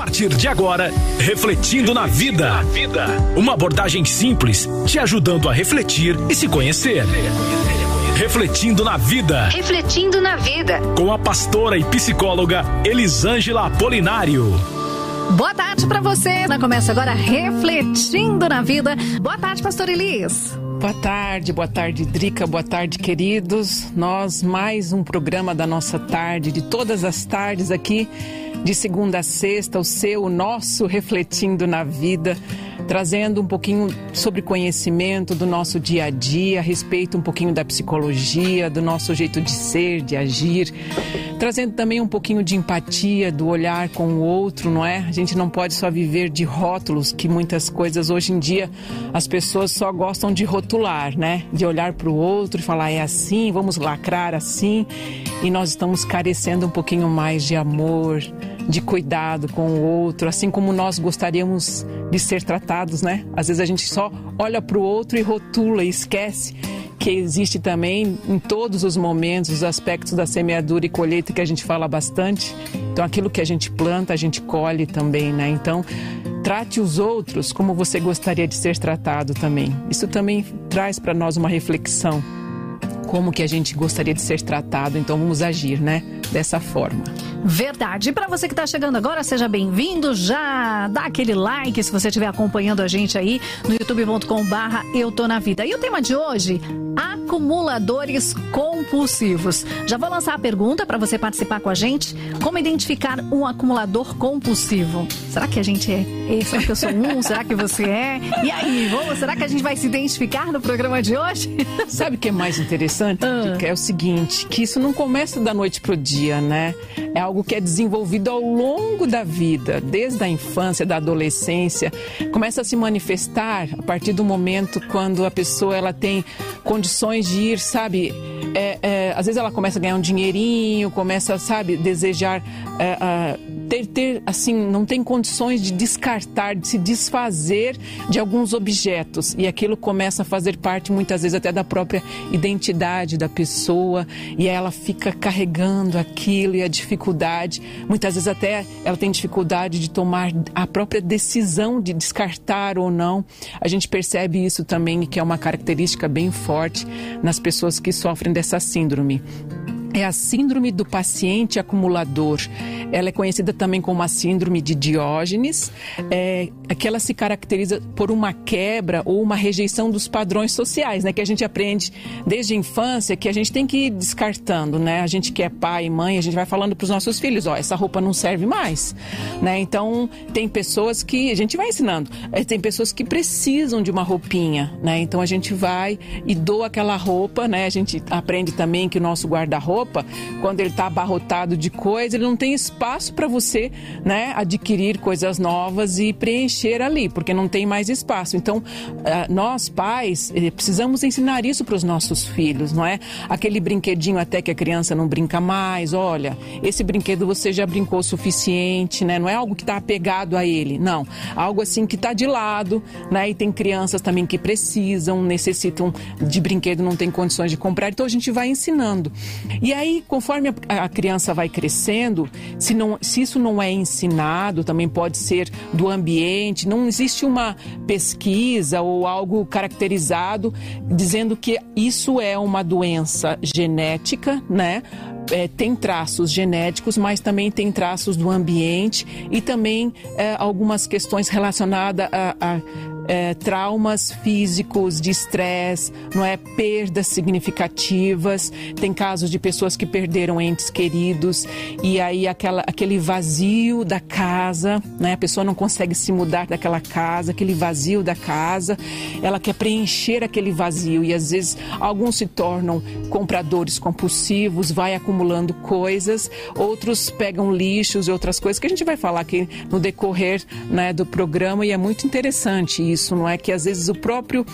partir de agora, Refletindo na Vida. Uma abordagem simples, te ajudando a refletir e se conhecer. Refletindo na Vida. Refletindo na Vida. Com a pastora e psicóloga Elisângela Apolinário. Boa tarde para você. Começa agora Refletindo na Vida. Boa tarde, pastor Elis. Boa tarde, boa tarde, Drica, boa tarde, queridos. Nós, mais um programa da nossa tarde, de todas as tardes aqui, de segunda a sexta, o seu, o nosso Refletindo na Vida trazendo um pouquinho sobre conhecimento do nosso dia a dia, a respeito um pouquinho da psicologia, do nosso jeito de ser, de agir, trazendo também um pouquinho de empatia, do olhar com o outro, não é? A gente não pode só viver de rótulos, que muitas coisas hoje em dia as pessoas só gostam de rotular, né? De olhar para o outro e falar é assim, vamos lacrar assim, e nós estamos carecendo um pouquinho mais de amor, de cuidado com o outro, assim como nós gostaríamos de ser tratados, né? Às vezes a gente só olha para o outro e rotula e esquece que existe também em todos os momentos os aspectos da semeadura e colheita que a gente fala bastante. Então aquilo que a gente planta, a gente colhe também, né? Então, trate os outros como você gostaria de ser tratado também. Isso também traz para nós uma reflexão como que a gente gostaria de ser tratado, então vamos agir, né? Dessa forma. Verdade. E para você que está chegando agora, seja bem-vindo. Já dá aquele like se você estiver acompanhando a gente aí no youtube.com/barra Eu Tô na Vida. E o tema de hoje: acumuladores compulsivos. Já vou lançar a pergunta para você participar com a gente. Como identificar um acumulador compulsivo? Será que a gente é? Será que eu sou um? Será que você é? E aí, vamos? Será que a gente vai se identificar no programa de hoje? Sabe o que é mais interessante? Ah. É o seguinte, que isso não começa da noite pro dia, né? É algo que é desenvolvido ao longo da vida, desde a infância, da adolescência, começa a se manifestar a partir do momento quando a pessoa ela tem condições de ir, sabe, é, é, às vezes ela começa a ganhar um dinheirinho, começa, sabe, desejar é, ter, ter, assim, não tem condições de descartar, de se desfazer de alguns objetos. E aquilo começa a fazer parte muitas vezes até da própria identidade da pessoa. E ela fica carregando aquilo e a dificuldade, muitas vezes até ela tem dificuldade de tomar a própria decisão de descartar ou não. A gente percebe isso também que é uma característica bem forte nas pessoas que sofrem dessa síndrome é a síndrome do paciente acumulador. Ela é conhecida também como a síndrome de Diógenes, é, que ela se caracteriza por uma quebra ou uma rejeição dos padrões sociais, né? Que a gente aprende desde a infância que a gente tem que ir descartando, né? A gente que é pai e mãe, a gente vai falando para os nossos filhos, ó, essa roupa não serve mais, né? Então tem pessoas que a gente vai ensinando, é, tem pessoas que precisam de uma roupinha, né? Então a gente vai e doa aquela roupa, né? A gente aprende também que o nosso guarda-roupa roupa, quando ele está abarrotado de coisa, ele não tem espaço para você, né, adquirir coisas novas e preencher ali, porque não tem mais espaço. Então, eh, nós pais eh, precisamos ensinar isso para os nossos filhos, não é? Aquele brinquedinho até que a criança não brinca mais, olha, esse brinquedo você já brincou o suficiente, né? Não é algo que está apegado a ele, não. Algo assim que está de lado, né? E tem crianças também que precisam, necessitam de brinquedo, não tem condições de comprar. Então a gente vai ensinando. E e aí, conforme a, criança vai crescendo, se, não, se isso não é ensinado, também pode ser do ambiente, não existe uma pesquisa ou algo caracterizado dizendo que isso é uma doença genética, né? É, tem traços genéticos, mas também tem traços do ambiente e também é, algumas questões relacionadas a, a é, traumas físicos, de estresse, não é perdas significativas. Tem casos de pessoas que perderam entes queridos e aí aquela, aquele vazio da casa, né? A pessoa não consegue se mudar daquela casa, aquele vazio da casa. Ela quer preencher aquele vazio e às vezes alguns se tornam compradores compulsivos, vai acumulando coisas, outros pegam lixos e outras coisas que a gente vai falar aqui no decorrer né, do programa e é muito interessante isso isso, não é? Que às vezes o próprio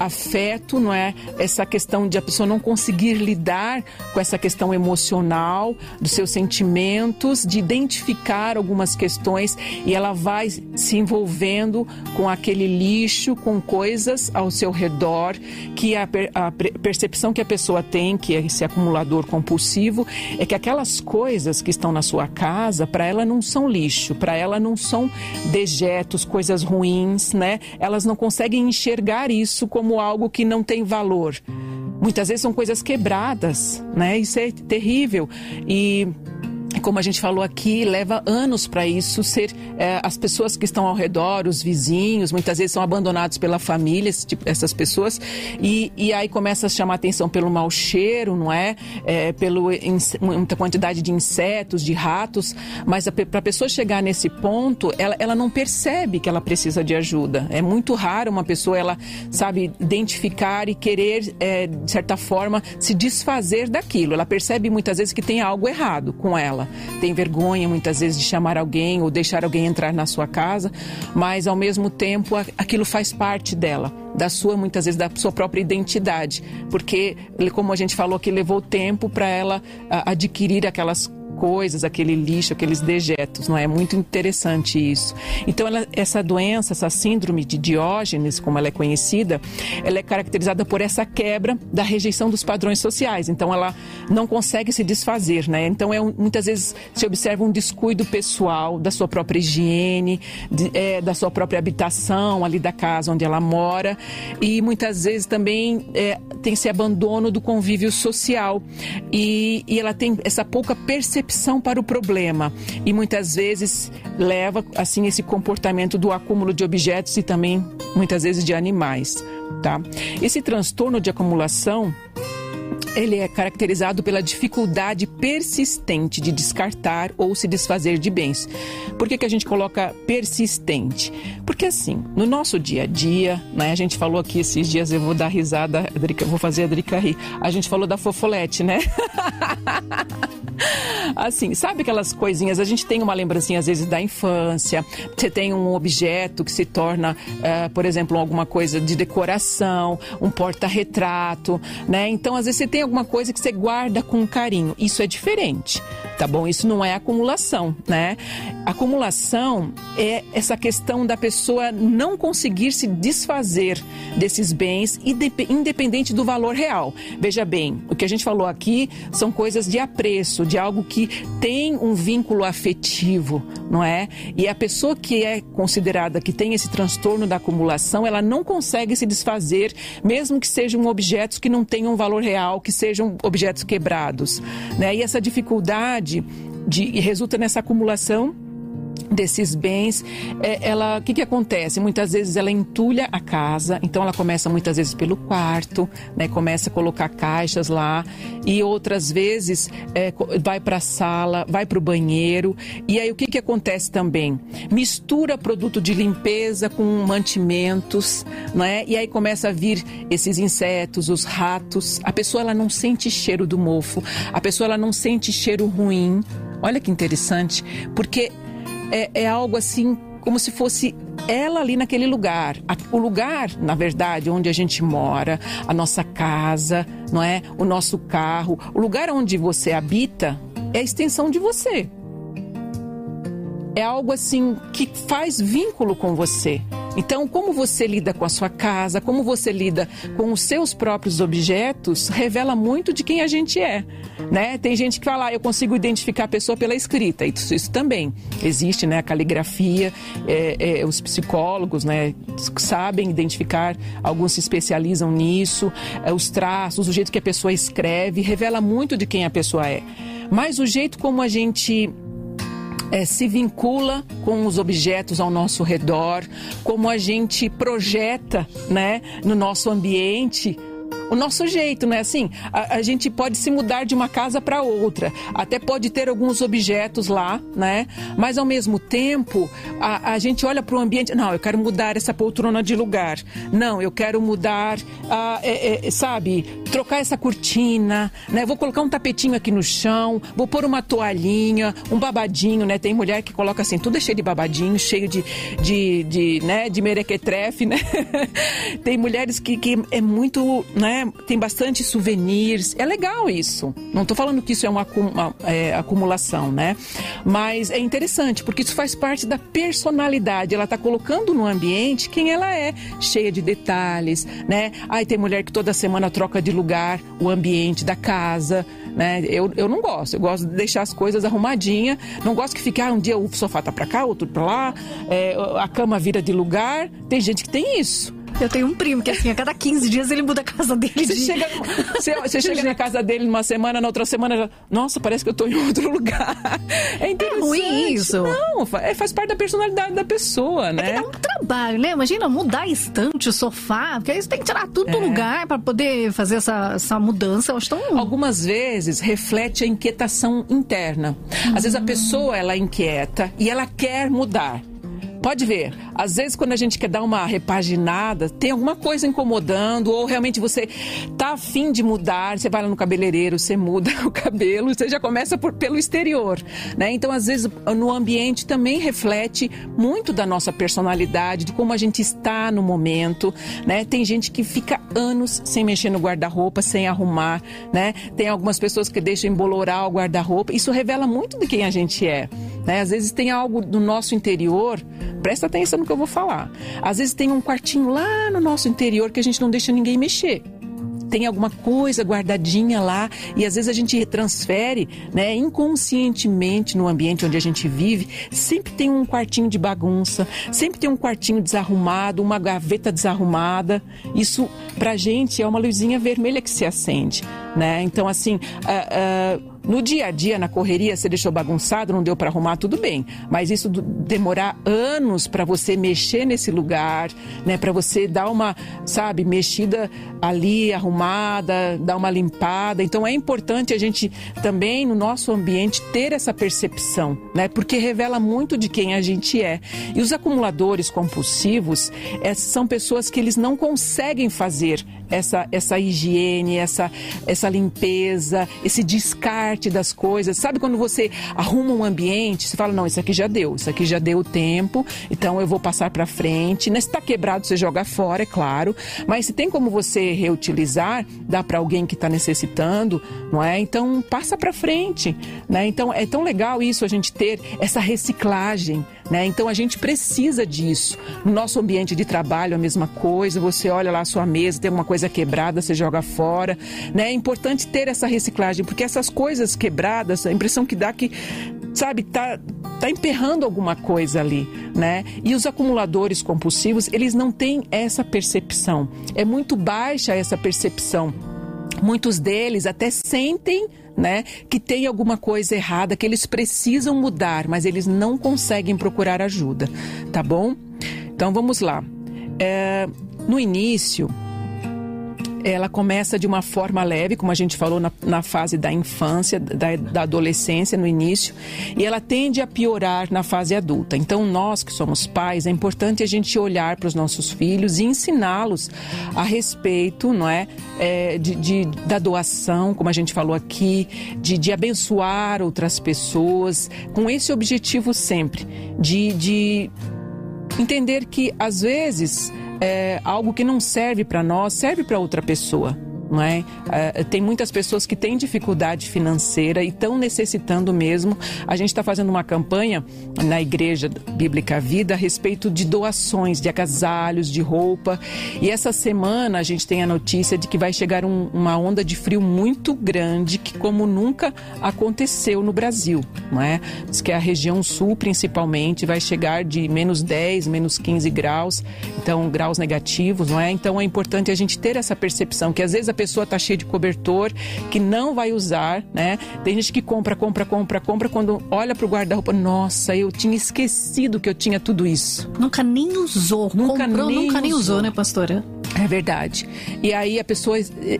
afeto, não é? Essa questão de a pessoa não conseguir lidar com essa questão emocional, dos seus sentimentos, de identificar algumas questões e ela vai se envolvendo com aquele lixo, com coisas ao seu redor, que a, a percepção que a pessoa tem, que é esse acumulador compulsivo, é que aquelas coisas que estão na sua casa, para ela não são lixo, para ela não são dejetos, coisas ruins, né? Elas não conseguem enxergar isso como algo que não tem valor. Muitas vezes são coisas quebradas, né? Isso é terrível. E como a gente falou aqui, leva anos para isso ser é, as pessoas que estão ao redor, os vizinhos, muitas vezes são abandonados pela família, tipo, essas pessoas, e, e aí começa a chamar atenção pelo mau cheiro, não é? é pelo muita quantidade de insetos, de ratos, mas para a pessoa chegar nesse ponto, ela, ela não percebe que ela precisa de ajuda. É muito raro uma pessoa, ela sabe identificar e querer, é, de certa forma, se desfazer daquilo. Ela percebe muitas vezes que tem algo errado com ela tem vergonha muitas vezes de chamar alguém ou deixar alguém entrar na sua casa, mas ao mesmo tempo aquilo faz parte dela da sua muitas vezes da sua própria identidade, porque como a gente falou que levou tempo para ela adquirir aquelas coisas, aquele lixo, aqueles dejetos, não é? muito interessante isso. Então, ela, essa doença, essa síndrome de Diógenes, como ela é conhecida, ela é caracterizada por essa quebra da rejeição dos padrões sociais. Então, ela não consegue se desfazer, né? Então, é um, muitas vezes se observa um descuido pessoal da sua própria higiene, de, é, da sua própria habitação, ali da casa onde ela mora, e muitas vezes também é, tem esse abandono do convívio social e, e ela tem essa pouca percepção percepção para o problema e muitas vezes leva assim esse comportamento do acúmulo de objetos e também muitas vezes de animais, tá? Esse transtorno de acumulação ele é caracterizado pela dificuldade persistente de descartar ou se desfazer de bens. Por que, que a gente coloca persistente? Porque assim, no nosso dia a dia, né, a gente falou aqui esses dias, eu vou dar risada, Drica, vou fazer a Drica rir. A gente falou da fofolete, né? assim, sabe aquelas coisinhas? A gente tem uma lembrancinha às vezes da infância. Você tem um objeto que se torna, uh, por exemplo, alguma coisa de decoração, um porta-retrato, né? Então, às vezes você tem alguma coisa que você guarda com carinho. Isso é diferente tá bom? Isso não é acumulação, né? Acumulação é essa questão da pessoa não conseguir se desfazer desses bens, independente do valor real. Veja bem, o que a gente falou aqui são coisas de apreço, de algo que tem um vínculo afetivo, não é? E a pessoa que é considerada que tem esse transtorno da acumulação, ela não consegue se desfazer, mesmo que sejam objetos que não tenham valor real, que sejam objetos quebrados, né? E essa dificuldade de, de resulta nessa acumulação desses bens, é, ela, o que, que acontece? Muitas vezes ela entulha a casa, então ela começa muitas vezes pelo quarto, né, começa a colocar caixas lá, e outras vezes é, vai para a sala, vai para o banheiro, e aí o que, que acontece também? Mistura produto de limpeza com mantimentos, né, e aí começa a vir esses insetos, os ratos, a pessoa ela não sente cheiro do mofo, a pessoa ela não sente cheiro ruim, Olha que interessante, porque é, é algo assim como se fosse ela ali naquele lugar. O lugar, na verdade, onde a gente mora, a nossa casa, não é? O nosso carro, o lugar onde você habita é a extensão de você. É algo assim que faz vínculo com você. Então, como você lida com a sua casa, como você lida com os seus próprios objetos, revela muito de quem a gente é. Né? Tem gente que fala, ah, eu consigo identificar a pessoa pela escrita. Isso, isso também existe, né? A caligrafia, é, é, os psicólogos, né? Sabem identificar, alguns se especializam nisso. É, os traços, o jeito que a pessoa escreve, revela muito de quem a pessoa é. Mas o jeito como a gente é, se vincula com os objetos ao nosso redor, como a gente projeta né, no nosso ambiente o nosso jeito, não é assim? A, a gente pode se mudar de uma casa para outra, até pode ter alguns objetos lá, né? Mas ao mesmo tempo, a, a gente olha para o ambiente, não, eu quero mudar essa poltrona de lugar, não, eu quero mudar, ah, é, é, sabe, trocar essa cortina, né? Vou colocar um tapetinho aqui no chão, vou pôr uma toalhinha, um babadinho, né? Tem mulher que coloca assim, tudo é cheio de babadinho, cheio de, de, de né, de merequetrefe, né? Tem mulheres que, que é muito, né? Tem bastante souvenirs. É legal isso. Não estou falando que isso é uma, uma é, acumulação, né? Mas é interessante, porque isso faz parte da personalidade. Ela está colocando no ambiente quem ela é, cheia de detalhes, né? Aí tem mulher que toda semana troca de lugar o ambiente da casa, né? Eu, eu não gosto. Eu gosto de deixar as coisas arrumadinhas. Não gosto que fique, ah, um dia o sofá tá para cá, outro para lá, é, a cama vira de lugar. Tem gente que tem isso. Eu tenho um primo que, assim, a cada 15 dias ele muda a casa dele. Você de... chega, você, você chega na casa dele numa semana, na outra semana, já, nossa, parece que eu tô em outro lugar. É interessante. É ruim isso. Não, é, faz parte da personalidade da pessoa, né? É dá um trabalho, né? Imagina mudar a estante, o sofá, porque aí você tem que tirar tudo é. do lugar para poder fazer essa, essa mudança. Eu acho tão... Algumas vezes reflete a inquietação interna. Às vezes a pessoa, ela é inquieta e ela quer mudar. Pode ver, às vezes quando a gente quer dar uma repaginada, tem alguma coisa incomodando, ou realmente você tá afim de mudar, você vai lá no cabeleireiro, você muda o cabelo, você já começa por, pelo exterior, né? Então, às vezes, no ambiente também reflete muito da nossa personalidade, de como a gente está no momento, né? Tem gente que fica anos sem mexer no guarda-roupa, sem arrumar, né? Tem algumas pessoas que deixam embolorar o guarda-roupa. Isso revela muito de quem a gente é, né? Às vezes tem algo do nosso interior Presta atenção no que eu vou falar. Às vezes tem um quartinho lá no nosso interior que a gente não deixa ninguém mexer tem alguma coisa guardadinha lá e às vezes a gente transfere, né, inconscientemente no ambiente onde a gente vive, sempre tem um quartinho de bagunça, sempre tem um quartinho desarrumado, uma gaveta desarrumada. Isso pra gente é uma luzinha vermelha que se acende, né? Então assim, uh, uh, no dia a dia, na correria, você deixou bagunçado, não deu para arrumar, tudo bem. Mas isso demorar anos para você mexer nesse lugar, né? Para você dar uma, sabe, mexida ali, arrumada, dar uma limpada. Então é importante a gente também no nosso ambiente ter essa percepção, né? Porque revela muito de quem a gente é. E os acumuladores compulsivos é, são pessoas que eles não conseguem fazer essa, essa higiene, essa, essa limpeza, esse descarte das coisas. Sabe quando você arruma um ambiente, você fala, não, isso aqui já deu, isso aqui já deu o tempo, então eu vou passar para frente. Né? Se está quebrado, você joga fora, é claro. Mas se tem como você reutilizar, dá para alguém que está necessitando, não é? Então passa para frente, né? Então é tão legal isso a gente ter essa reciclagem. Né? Então a gente precisa disso. No nosso ambiente de trabalho, a mesma coisa. Você olha lá a sua mesa, tem alguma coisa quebrada, você joga fora. Né? É importante ter essa reciclagem, porque essas coisas quebradas, a impressão que dá que, sabe, tá, tá emperrando alguma coisa ali, né? E os acumuladores compulsivos, eles não têm essa percepção. É muito baixa essa percepção. Muitos deles até sentem né, que tem alguma coisa errada, que eles precisam mudar, mas eles não conseguem procurar ajuda, tá bom? Então vamos lá. É, no início, ela começa de uma forma leve, como a gente falou na, na fase da infância, da, da, adolescência, no início, e ela tende a piorar na fase adulta. Então, nós que somos pais, é importante a gente olhar para os nossos filhos e ensiná-los a respeito, não é, é de, de, da doação, como a gente falou aqui, de, de abençoar outras pessoas, com esse objetivo sempre, de, de entender que às vezes é, algo que não serve para nós serve para outra pessoa não é? é? tem muitas pessoas que têm dificuldade financeira e estão necessitando mesmo. A gente está fazendo uma campanha na Igreja Bíblica Vida a respeito de doações de agasalhos, de roupa. E essa semana a gente tem a notícia de que vai chegar um, uma onda de frio muito grande, que como nunca aconteceu no Brasil, não é? Diz que a região sul, principalmente, vai chegar de menos 10, menos 15 graus, então graus negativos, não é? Então é importante a gente ter essa percepção que às vezes a pessoa está cheia de cobertor, que não vai usar, né? Tem gente que compra, compra, compra, compra, quando olha para o guarda-roupa, nossa, eu tinha esquecido que eu tinha tudo isso. Nunca nem usou. Nunca Comprou, nem nunca usou. nem usou, né, pastora? É verdade. E aí a pessoa eh, eh,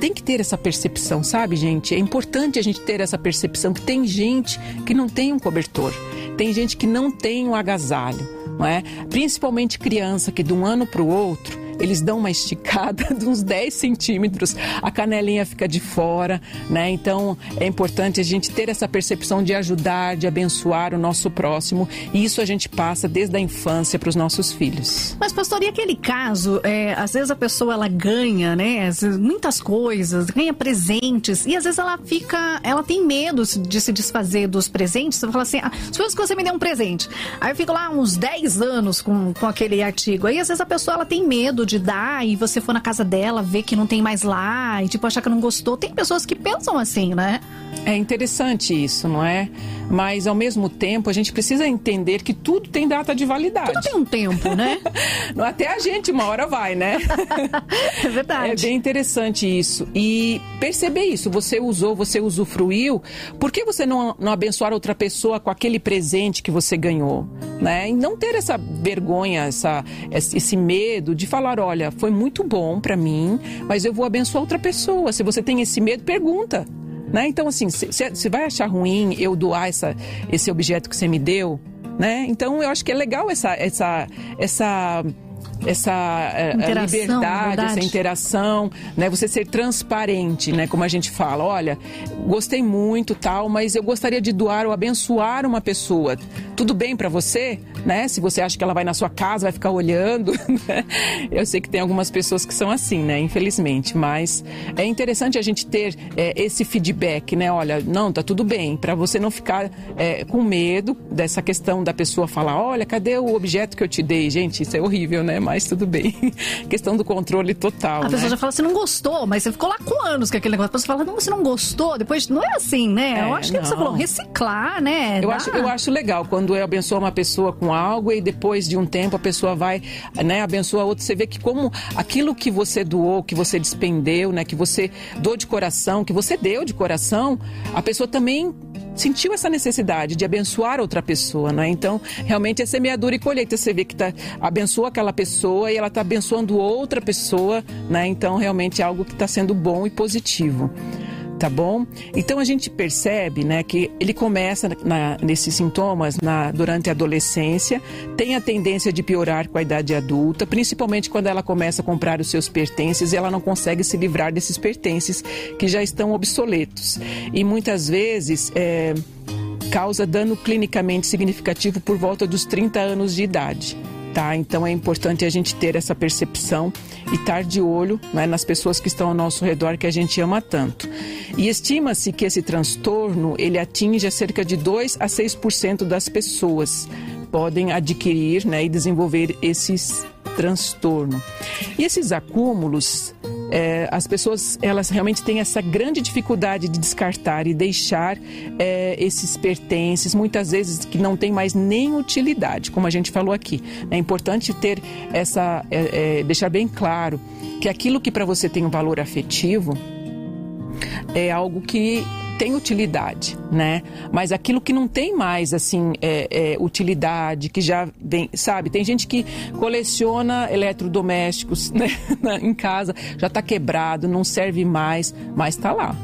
tem que ter essa percepção, sabe, gente? É importante a gente ter essa percepção que tem gente que não tem um cobertor, tem gente que não tem um agasalho, não é? Principalmente criança que de um ano para o outro eles dão uma esticada de uns 10 centímetros, a canelinha fica de fora, né? Então é importante a gente ter essa percepção de ajudar, de abençoar o nosso próximo, e isso a gente passa desde a infância para os nossos filhos. Mas, pastor, e aquele caso, é, às vezes a pessoa ela ganha, né? Muitas coisas, ganha presentes, e às vezes ela fica, ela tem medo de se desfazer dos presentes. Você fala assim, ah, que você me deu um presente. Aí eu fico lá uns 10 anos com, com aquele artigo. Aí às vezes a pessoa ela tem medo de dar e você for na casa dela, ver que não tem mais lá e tipo achar que não gostou. Tem pessoas que pensam assim, né? É interessante isso, não é? Mas ao mesmo tempo a gente precisa entender que tudo tem data de validade. Tudo tem um tempo, né? Até a gente uma hora vai, né? é verdade. É bem interessante isso. E perceber isso, você usou, você usufruiu, por que você não, não abençoar outra pessoa com aquele presente que você ganhou? Né? E não ter essa vergonha, essa, esse medo de falar, olha, foi muito bom para mim, mas eu vou abençoar outra pessoa. Se você tem esse medo, pergunta. Né? Então, assim, você vai achar ruim eu doar essa, esse objeto que você me deu? Né? Então, eu acho que é legal essa, essa, essa essa eh, liberdade, essa interação, né? Você ser transparente, né? Como a gente fala, olha, gostei muito, tal, mas eu gostaria de doar ou abençoar uma pessoa. Tudo bem para você, né? Se você acha que ela vai na sua casa, vai ficar olhando, né? Eu sei que tem algumas pessoas que são assim, né? Infelizmente, mas é interessante a gente ter é, esse feedback, né? Olha, não, tá tudo bem, para você não ficar é, com medo dessa questão da pessoa falar, olha, cadê o objeto que eu te dei? Gente, isso é horrível, né? Mas mas tudo bem. questão do controle total. A pessoa né? já fala, você não gostou, mas você ficou lá com anos com aquele negócio. A pessoa fala, não, você não gostou. Depois, não é assim, né? É, eu acho que não. você falou, reciclar, né? Eu acho, eu acho legal quando eu abençoo uma pessoa com algo e depois de um tempo a pessoa vai, né, abençoa a outra. Você vê que como aquilo que você doou, que você despendeu, né, que você doou de coração, que você deu de coração, a pessoa também sentiu essa necessidade de abençoar outra pessoa, né? Então, realmente é semeadura e colheita. Você vê que tá, abençoa aquela pessoa e ela está abençoando outra pessoa, né? Então, realmente é algo que está sendo bom e positivo tá bom? Então a gente percebe, né, que ele começa na, nesses sintomas na, durante a adolescência, tem a tendência de piorar com a idade adulta, principalmente quando ela começa a comprar os seus pertences e ela não consegue se livrar desses pertences que já estão obsoletos. E muitas vezes é, causa dano clinicamente significativo por volta dos 30 anos de idade tá? Então é importante a gente ter essa percepção e estar de olho né, nas pessoas que estão ao nosso redor que a gente ama tanto. E estima-se que esse transtorno ele atinge cerca de 2 a 6% das pessoas podem adquirir né, e desenvolver esses transtorno. E esses acúmulos é, as pessoas elas realmente têm essa grande dificuldade de descartar e deixar é, esses pertences, muitas vezes que não tem mais nem utilidade, como a gente falou aqui. É importante ter essa, é, é deixar bem claro que aquilo que para você tem um valor afetivo é algo que tem utilidade, né? Mas aquilo que não tem mais, assim, é, é, utilidade, que já vem, sabe? Tem gente que coleciona eletrodomésticos né? em casa, já está quebrado, não serve mais, mas está lá.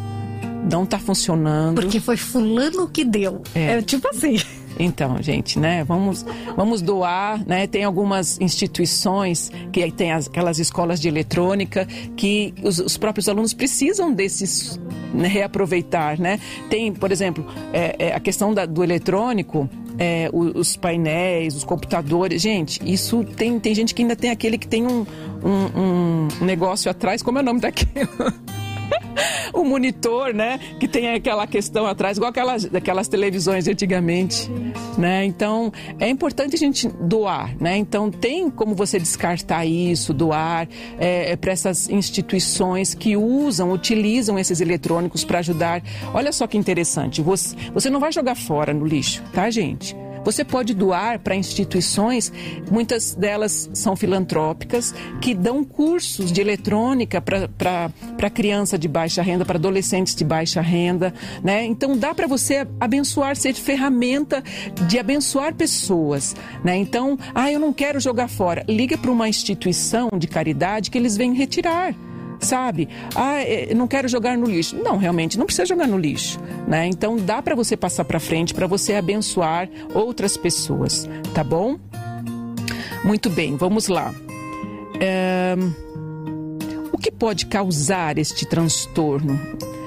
Não está funcionando. Porque foi fulano que deu. É, é tipo assim. Então, gente, né? Vamos, vamos doar, né? Tem algumas instituições que tem as, aquelas escolas de eletrônica que os, os próprios alunos precisam desses né, reaproveitar, né? Tem, por exemplo, é, é, a questão da, do eletrônico. É, os, painéis, os computadores. Gente, isso tem, tem gente que ainda tem aquele que tem um, um, um negócio atrás. Como é o nome daquilo? o monitor, né? Que tem aquela questão atrás, igual aquelas, aquelas televisões antigamente, né? Então, é importante a gente doar, né? Então, tem como você descartar isso, doar é, é para essas instituições que usam, utilizam esses eletrônicos para ajudar. Olha só que interessante, você, você não vai jogar fora no lixo, tá, gente? Você pode doar para instituições, muitas delas são filantrópicas, que dão cursos de eletrônica para criança de baixa renda, para adolescentes de baixa renda. Né? Então dá para você abençoar, ser ferramenta de abençoar pessoas. Né? Então, ah, eu não quero jogar fora. Liga para uma instituição de caridade que eles vêm retirar sabe? Ah, é, não quero jogar no lixo. Não, realmente, não precisa jogar no lixo, né? Então dá para você passar para frente, para você abençoar outras pessoas, tá bom? Muito bem, vamos lá. É... O que pode causar este transtorno?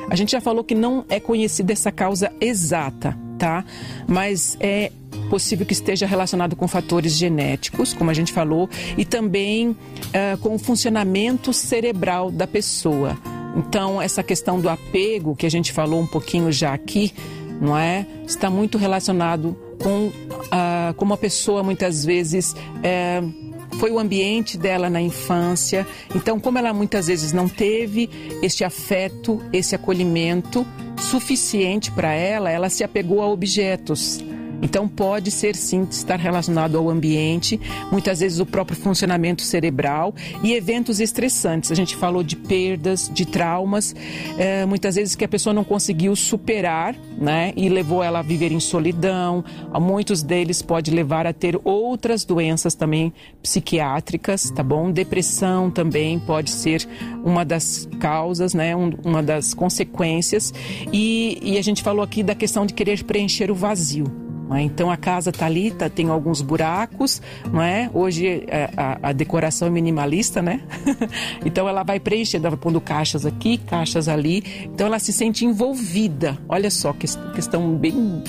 A gente já falou que não é conhecida essa causa exata, tá? Mas é possível que esteja relacionado com fatores genéticos, como a gente falou, e também uh, com o funcionamento cerebral da pessoa. Então, essa questão do apego, que a gente falou um pouquinho já aqui, não é? Está muito relacionado com uh, como a pessoa muitas vezes. Uh, foi o ambiente dela na infância. Então, como ela muitas vezes não teve este afeto, esse acolhimento suficiente para ela, ela se apegou a objetos. Então, pode ser sim estar relacionado ao ambiente, muitas vezes o próprio funcionamento cerebral e eventos estressantes. A gente falou de perdas, de traumas, é, muitas vezes que a pessoa não conseguiu superar, né? E levou ela a viver em solidão. A muitos deles pode levar a ter outras doenças também psiquiátricas, tá bom? Depressão também pode ser uma das causas, né? Um, uma das consequências. E, e a gente falou aqui da questão de querer preencher o vazio. É? Então a casa está ali, tá, tem alguns buracos, não é? Hoje é, a, a decoração é minimalista, né? então ela vai preenchendo, vai pondo caixas aqui, caixas ali. Então ela se sente envolvida. Olha só, que questão bem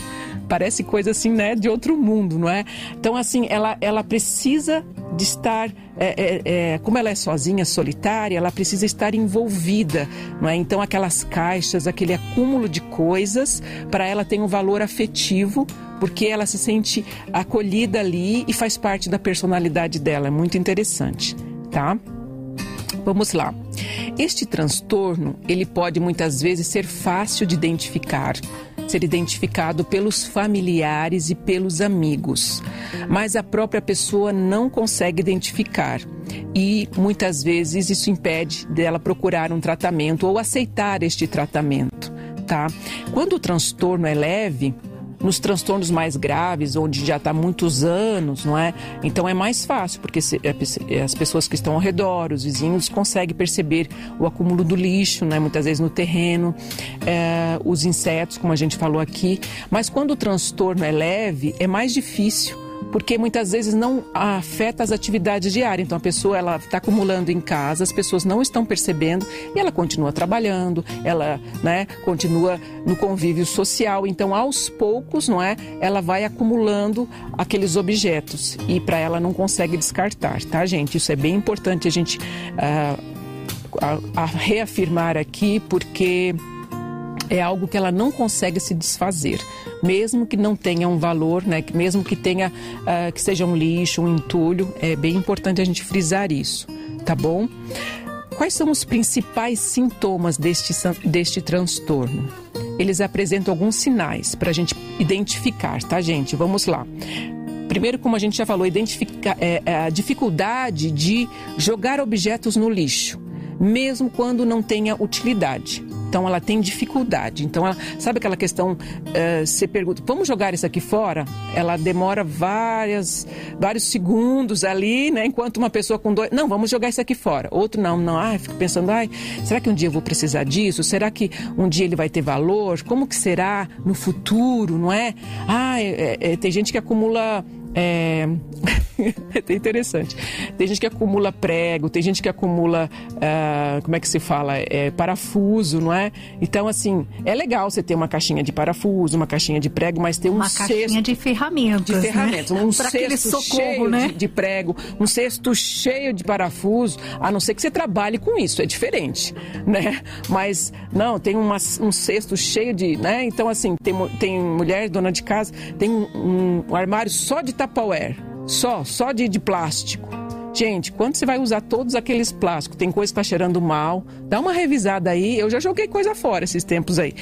parece coisa assim, né, de outro mundo, não é? Então, assim, ela, ela precisa de estar, é, é, é, como ela é sozinha, solitária, ela precisa estar envolvida, não é? Então, aquelas caixas, aquele acúmulo de coisas, para ela tem um valor afetivo porque ela se sente acolhida ali e faz parte da personalidade dela. É muito interessante, tá? Vamos lá. Este transtorno, ele pode muitas vezes ser fácil de identificar, ser identificado pelos familiares e pelos amigos, mas a própria pessoa não consegue identificar. E muitas vezes isso impede dela procurar um tratamento ou aceitar este tratamento, tá? Quando o transtorno é leve, nos transtornos mais graves, onde já está muitos anos, não é? Então é mais fácil, porque é, é, as pessoas que estão ao redor, os vizinhos, conseguem perceber o acúmulo do lixo, né? muitas vezes no terreno, é, os insetos, como a gente falou aqui. Mas quando o transtorno é leve, é mais difícil porque muitas vezes não afeta as atividades diárias. Então a pessoa ela está acumulando em casa, as pessoas não estão percebendo e ela continua trabalhando, ela né, continua no convívio social. Então aos poucos, não é, ela vai acumulando aqueles objetos e para ela não consegue descartar, tá, gente? Isso é bem importante a gente uh, a, a reafirmar aqui, porque é algo que ela não consegue se desfazer, mesmo que não tenha um valor, né? Mesmo que tenha uh, que seja um lixo, um entulho, é bem importante a gente frisar isso, tá bom? Quais são os principais sintomas deste, deste transtorno? Eles apresentam alguns sinais para a gente identificar, tá, gente? Vamos lá. Primeiro, como a gente já falou, identificar é, é, a dificuldade de jogar objetos no lixo, mesmo quando não tenha utilidade. Então ela tem dificuldade. Então, ela, sabe aquela questão, uh, você pergunta, vamos jogar isso aqui fora? Ela demora várias, vários segundos ali, né? Enquanto uma pessoa com dois. Não, vamos jogar isso aqui fora. Outro não, não. Ah, fico pensando, ai, será que um dia eu vou precisar disso? Será que um dia ele vai ter valor? Como que será no futuro, não é? Ah, é, é, tem gente que acumula é... é interessante. Tem gente que acumula prego, tem gente que acumula, uh, como é que se fala? É, parafuso, não é? Então, assim, é legal você ter uma caixinha de parafuso, uma caixinha de prego, mas ter um uma cesto... caixinha de ferramentas, De ferramentas. Né? Um cesto socorro, cheio né? de, de, prego, um cesto cheio de parafuso, a não ser que você trabalhe com isso, é diferente, né? Mas, não, tem uma, um cesto cheio de, né? Então, assim, tem, tem mulher, dona de casa, tem um, um armário só de Tupperware. Só, só de, de plástico. Gente, quando você vai usar todos aqueles plásticos, tem coisa que está cheirando mal, dá uma revisada aí. Eu já joguei coisa fora esses tempos aí.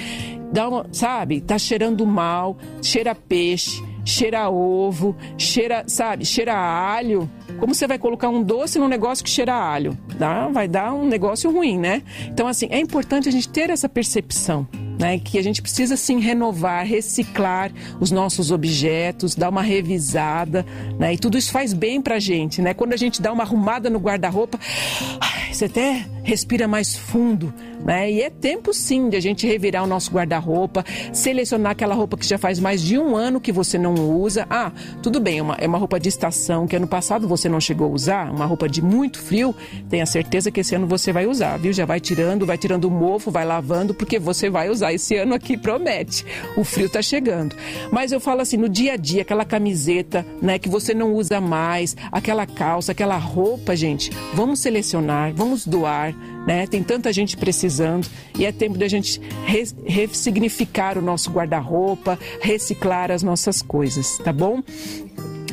Dá uma, sabe, tá cheirando mal, cheira peixe. cheira ovo, cheira, sabe, cheira alho. Como você vai colocar um doce num negócio que cheira a alho? Dá, vai dar um negócio ruim, né? Então, assim, é importante a gente ter essa percepção. Né, que a gente precisa sim renovar, reciclar os nossos objetos, dar uma revisada, né, e tudo isso faz bem pra gente, né? Quando a gente dá uma arrumada no guarda-roupa, você até respira mais fundo, né? E é tempo sim de a gente revirar o nosso guarda-roupa, selecionar aquela roupa que já faz mais de um ano que você não usa. Ah, tudo bem, é uma, é uma roupa de estação que ano passado você não chegou a usar, uma roupa de muito frio, tenha certeza que esse ano você vai usar, viu? Já vai tirando, vai tirando o mofo, vai lavando, porque você vai usar. Esse ano aqui promete. O frio tá chegando. Mas eu falo assim, no dia a dia, aquela camiseta, né, que você não usa mais, aquela calça, aquela roupa, gente, vamos selecionar, vamos doar, né? Tem tanta gente precisando e é tempo de a gente ressignificar o nosso guarda-roupa, reciclar as nossas coisas, tá bom?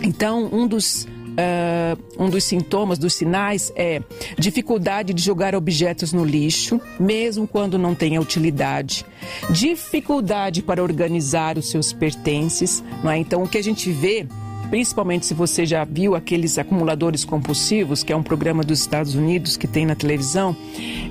Então, um dos Uh, um dos sintomas, dos sinais é dificuldade de jogar objetos no lixo, mesmo quando não tenha utilidade, dificuldade para organizar os seus pertences. Não é? Então, o que a gente vê principalmente se você já viu aqueles acumuladores compulsivos, que é um programa dos Estados Unidos que tem na televisão,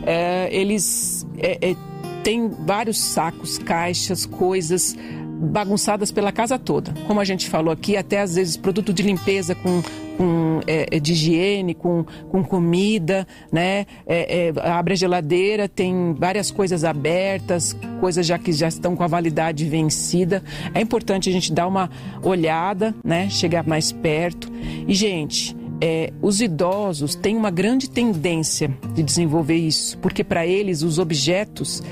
é, eles é, é, têm vários sacos, caixas, coisas bagunçadas pela casa toda. Como a gente falou aqui, até às vezes produto de limpeza com, com é, é, de higiene, com, com comida, né? É, é, abre a geladeira, tem várias coisas abertas, coisas já que já estão com a validade vencida. É importante a gente dar uma olhada, né? Chegar mais perto. E, gente, é, os idosos têm uma grande tendência de desenvolver isso, porque para eles os objetos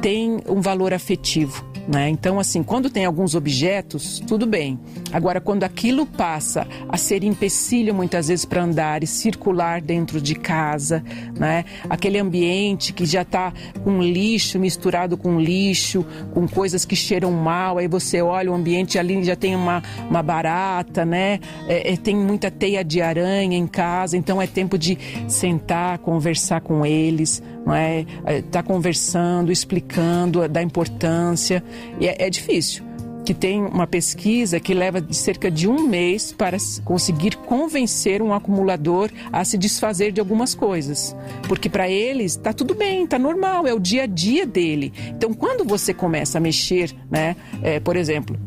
têm um valor afetivo. Né? Então, assim, quando tem alguns objetos, tudo bem. Agora, quando aquilo passa a ser empecilho muitas vezes para andar e circular dentro de casa, né? aquele ambiente que já está com lixo misturado com lixo, com coisas que cheiram mal, aí você olha o ambiente ali já tem uma, uma barata, né? É, é, tem muita teia de aranha em casa, então é tempo de sentar, conversar com eles, não é? é tá conversando, explicando da importância. E é, é difícil que tem uma pesquisa que leva de cerca de um mês para conseguir convencer um acumulador a se desfazer de algumas coisas. Porque para eles está tudo bem, está normal, é o dia a dia dele. Então, quando você começa a mexer, né, é, por exemplo,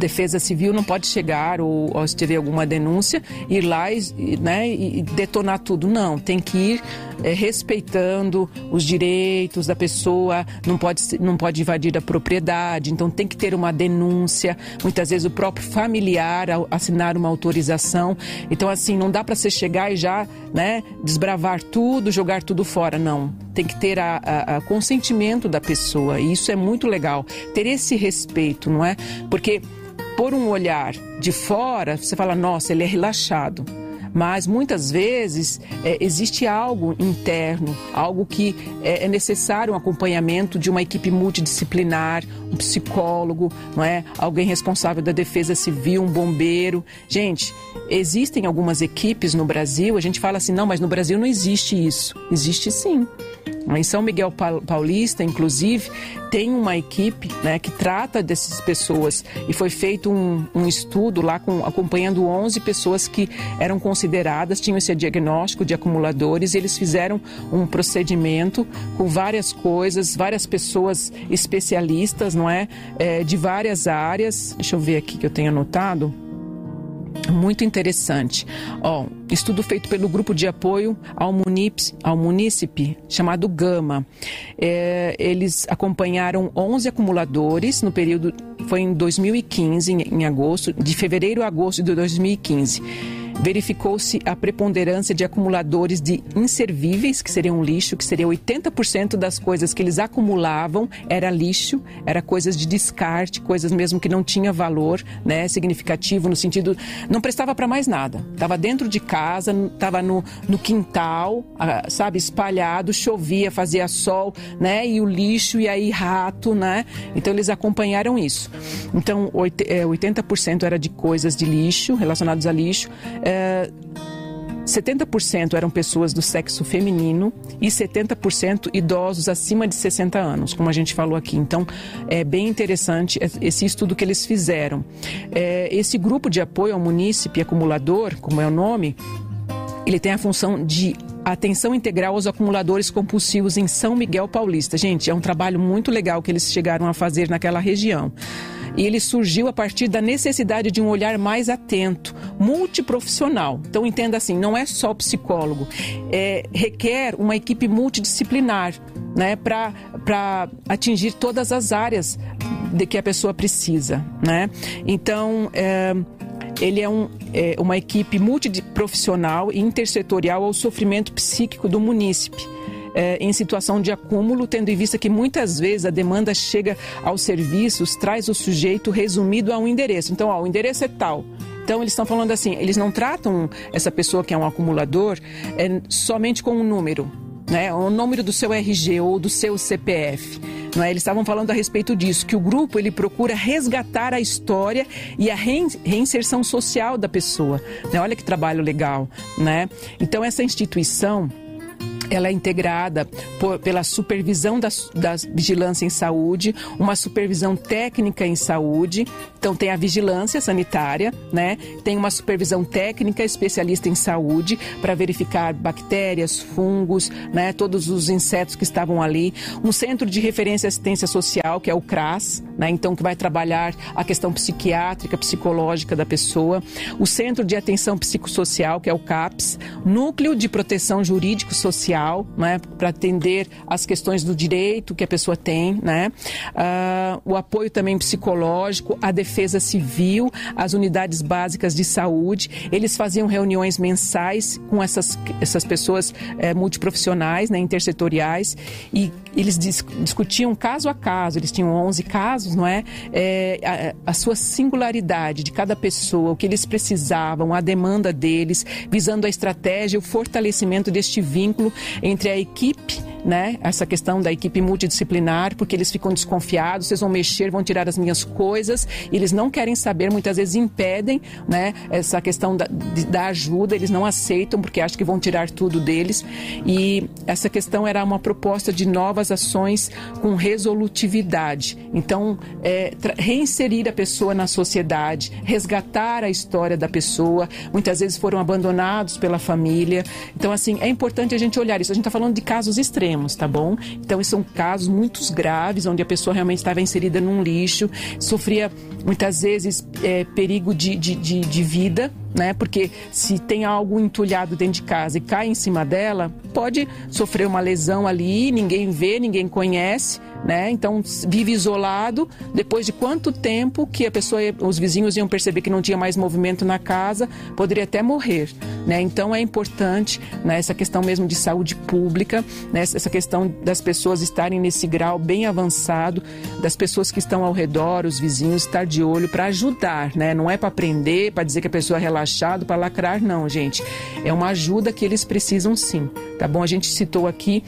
Defesa Civil não pode chegar ou, ou se tiver alguma denúncia ir lá e, né, e detonar tudo. Não, tem que ir é, respeitando os direitos da pessoa, não pode, não pode invadir a propriedade, então tem que ter uma denúncia. Muitas vezes o próprio familiar assinar uma autorização. Então, assim, não dá para você chegar e já né, desbravar tudo, jogar tudo fora. Não. Tem que ter a consentimento da pessoa. E isso é muito legal. Ter esse respeito, não é? Porque por um olhar de fora, você fala, nossa, ele é relaxado. Mas muitas vezes é, existe algo interno, algo que é, é, necessário um acompanhamento de uma equipe multidisciplinar, um psicólogo, não é? Alguém responsável da defesa civil, um bombeiro. Gente, existem algumas equipes no Brasil, a gente fala assim, não, mas no Brasil não existe isso. Existe sim. Em São Miguel Paulista, inclusive, tem uma equipe né, que trata dessas pessoas e foi feito um, um, estudo lá com, acompanhando 11 pessoas que eram consideradas, tinham esse diagnóstico de acumuladores e eles fizeram um procedimento com várias coisas, várias pessoas especialistas, não é? é de várias áreas. Deixa eu ver aqui que eu tenho anotado muito interessante. Ó, estudo feito pelo grupo de apoio ao, munícipe, ao munícipe chamado Gama. É, eles acompanharam 11 acumuladores no período, foi em 2015, em, em agosto, de fevereiro a agosto de 2015 verificou-se a preponderância de acumuladores de inservíveis, que seriam lixo, que seria 80% das coisas que eles acumulavam era lixo, era coisas de descarte, coisas mesmo que não tinha valor, né, significativo no sentido não prestava para mais nada. Estava dentro de casa, estava no, no quintal, sabe, espalhado, chovia, fazia sol, né, e o lixo e aí rato, né? Então eles acompanharam isso. Então 80% é, era de coisas de lixo, relacionados a lixo. É, 70% eram pessoas do sexo feminino e 70% idosos acima de 60 anos, como a gente falou aqui. Então, é bem interessante esse estudo que eles fizeram. É, esse grupo de apoio ao munícipe acumulador, como é o nome, ele tem a função de atenção integral aos acumuladores compulsivos em São Miguel Paulista. Gente, é um trabalho muito legal que eles chegaram a fazer naquela região. E ele surgiu a partir da necessidade de um olhar mais atento, multiprofissional. Então entenda assim, não é só psicólogo, é, requer uma equipe multidisciplinar, né, para atingir todas as áreas de que a pessoa precisa, né? Então é, ele é, um, é uma equipe multiprofissional e intersetorial ao sofrimento psíquico do munícipe. É, em situação de acúmulo, tendo em vista que muitas vezes a demanda chega aos serviços, traz o sujeito resumido a um endereço. Então, ó, o endereço é tal. Então, eles estão falando assim: eles não tratam essa pessoa que é um acumulador é, somente com um número, né? o número do seu RG ou do seu CPF. É? Eles estavam falando a respeito disso, que o grupo ele procura resgatar a história e a reinserção social da pessoa. Né? Olha que trabalho legal, né? Então essa instituição ela é integrada por, pela supervisão da, da vigilância em saúde, uma supervisão técnica em saúde, então tem a vigilância sanitária, né? Tem uma supervisão técnica especialista em saúde para verificar bactérias, fungos, né? Todos os insetos que estavam ali, um centro de referência e assistência social que é o CRAS, né? Então que vai trabalhar a questão psiquiátrica, psicológica da pessoa, o centro de atenção psicossocial que é o CAPS, núcleo de proteção jurídico social social, né, para atender as questões do direito que a pessoa tem, né, uh, o apoio também psicológico, a defesa civil, as unidades básicas de saúde. Eles faziam reuniões mensais com essas, essas pessoas é, multiprofissionais, né, intersetoriais, e eles dis discutiam caso a caso, eles tinham 11 casos, não é? é a, a sua singularidade de cada pessoa, o que eles precisavam, a demanda deles, visando a estratégia, o fortalecimento deste vínculo entre a equipe né? Essa questão da equipe multidisciplinar, porque eles ficam desconfiados, vocês vão mexer, vão tirar as minhas coisas, eles não querem saber, muitas vezes impedem, né? Essa questão da, da ajuda, eles não aceitam porque acham que vão tirar tudo deles. E essa questão era uma proposta de novas ações com resolutividade. Então, é, reinserir a pessoa na sociedade, resgatar a história da pessoa. Muitas vezes foram abandonados pela família. Então, assim, é importante a gente olhar isso. A gente está falando de casos extremos extremos, tá bom? Então, são casos muito graves, onde a pessoa realmente estava inserida num lixo, sofria muitas vezes é, perigo de, de, de, de vida, né? Porque se tem algo entulhado dentro de casa e cai em cima dela, pode sofrer uma lesão ali, ninguém vê, ninguém conhece, né? Então vive isolado. Depois de quanto tempo que a pessoa, os vizinhos iam perceber que não tinha mais movimento na casa, poderia até morrer, né? Então é importante né, essa questão mesmo de saúde pública, né, essa questão das pessoas estarem nesse grau bem avançado, das pessoas que estão ao redor, os vizinhos, estar de olho para ajudar, né? Não é para prender, para dizer que a pessoa é relaxado, para lacrar, não, gente. É uma ajuda que eles precisam sim, tá bom? A gente citou aqui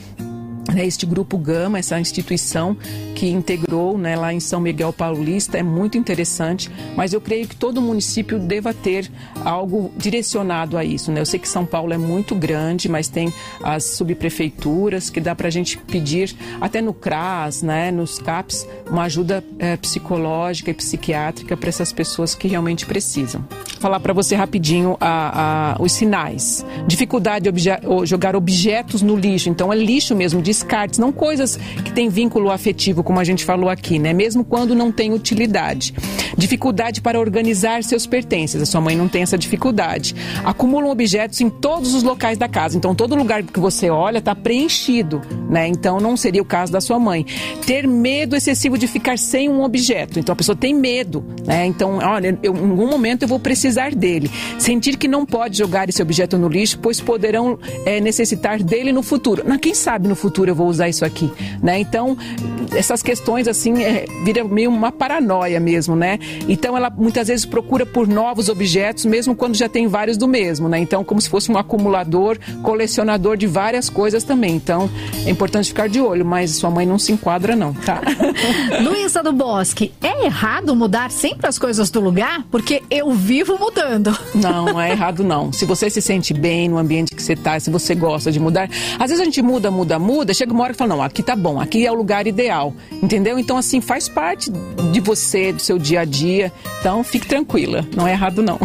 né, este grupo Gama, essa instituição que integrou né, lá em São Miguel Paulista, é muito interessante, mas eu creio que todo município deva ter algo direcionado a isso. Né? Eu sei que São Paulo é muito grande, mas tem as subprefeituras que dá para a gente pedir, até no CRAS, né, nos CAPs, uma ajuda é, psicológica e psiquiátrica para essas pessoas que realmente precisam. Vou falar para você rapidinho a, a, os sinais. Dificuldade de obje jogar objetos no lixo, então é lixo mesmo, de descartes, não coisas que têm vínculo afetivo, como a gente falou aqui, né? Mesmo quando não tem utilidade. Dificuldade para organizar seus pertences. A sua mãe não tem essa dificuldade. Acumulam objetos em todos os locais da casa. Então, todo lugar que você olha está preenchido, né? Então, não seria o caso da sua mãe. Ter medo excessivo de ficar sem um objeto. Então, a pessoa tem medo, né? Então, olha, eu, em algum momento eu vou precisar dele. Sentir que não pode jogar esse objeto no lixo, pois poderão é, necessitar dele no futuro. Mas quem sabe no futuro eu vou usar isso aqui, né? Então, essas questões assim é, vira meio uma paranoia mesmo, né? Então ela muitas vezes procura por novos objetos, mesmo quando já tem vários do mesmo, né? Então como se fosse um acumulador, colecionador de várias coisas também. Então é importante ficar de olho, mas sua mãe não se enquadra não, tá? Luísa do Bosque, é errado mudar sempre as coisas do lugar? Porque eu vivo mudando. Não, não é errado não. Se você se sente bem no ambiente que você está, se você gosta de mudar, às vezes a gente muda, muda, muda, chega uma hora que fala, não, aqui tá bom, aqui é o lugar ideal, entendeu? Então assim, faz parte de você, do seu dia a dia, então fique tranquila, não é errado não.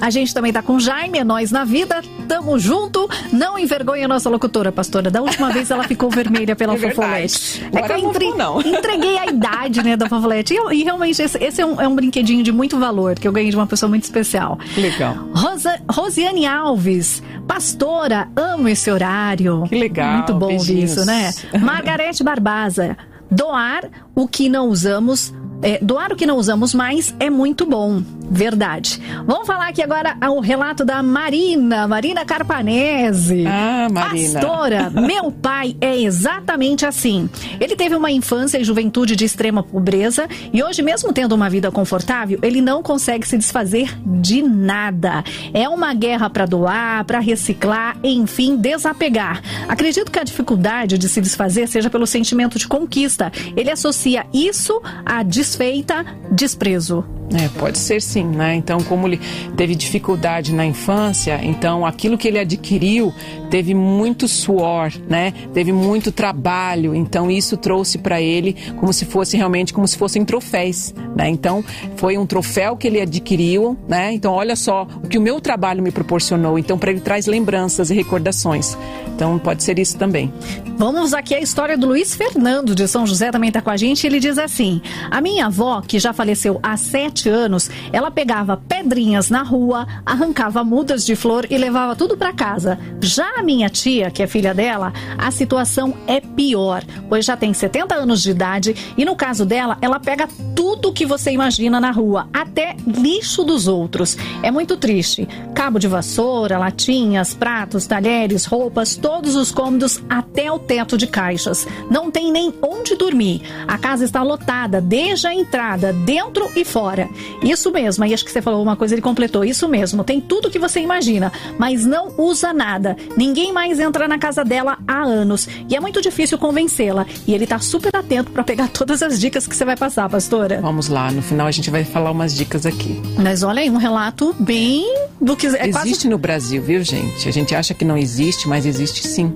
A gente também tá com Jaime, é nós na vida, tamo junto, não envergonhe a nossa locutora, pastora, da última vez ela ficou vermelha pela é fofolete. É que eu entre... não. entreguei a idade, né, da fofolete, e, e realmente esse, esse é, um, é um brinquedinho de muito valor, que eu ganhei de uma pessoa muito especial. Legal. Rosa, Rosiane Alves, pastora, amo esse horário. Que legal. Muito bom beijinhos. isso, né? Margarete Barbaza, doar o que não usamos é, doar o que não usamos mais é muito bom. Verdade. Vamos falar aqui agora o relato da Marina, Marina Carpanese. Ah, Marina. Pastora, meu pai é exatamente assim. Ele teve uma infância e juventude de extrema pobreza e hoje, mesmo tendo uma vida confortável, ele não consegue se desfazer de nada. É uma guerra para doar, para reciclar, enfim, desapegar. Acredito que a dificuldade de se desfazer seja pelo sentimento de conquista. Ele associa isso a desfeita, desprezo. É, pode ser sim, né? Então, como ele teve dificuldade na infância, então aquilo que ele adquiriu teve muito suor, né? Teve muito trabalho, então isso trouxe para ele como se fosse realmente como se fossem troféus, né? Então, foi um troféu que ele adquiriu, né? Então, olha só o que o meu trabalho me proporcionou. Então, para ele traz lembranças e recordações. Então, pode ser isso também. Vamos aqui a história do Luiz Fernando de São José também está com a gente. Ele diz assim: A minha avó, que já faleceu há sete anos, ela pegava pedrinhas na rua, arrancava mudas de flor e levava tudo para casa. Já a minha tia, que é filha dela, a situação é pior, pois já tem 70 anos de idade e no caso dela, ela pega tudo que você imagina na rua, até lixo dos outros. É muito triste. Cabo de vassoura, latinhas, pratos, talheres, roupas, todos os cômodos até o teto de caixas. Não tem nem onde dormir. A casa está lotada desde a entrada, dentro e fora. Isso mesmo, aí acho que você falou uma coisa, ele completou. Isso mesmo, tem tudo que você imagina, mas não usa nada. Ninguém mais entra na casa dela há anos. E é muito difícil convencê-la. E ele está super atento para pegar todas as dicas que você vai passar, pastora. Vamos lá, no final a gente vai falar umas dicas aqui. Mas olha aí, um relato bem do que. É existe quase... no Brasil, viu, gente? A gente acha que não existe, mas existe sim.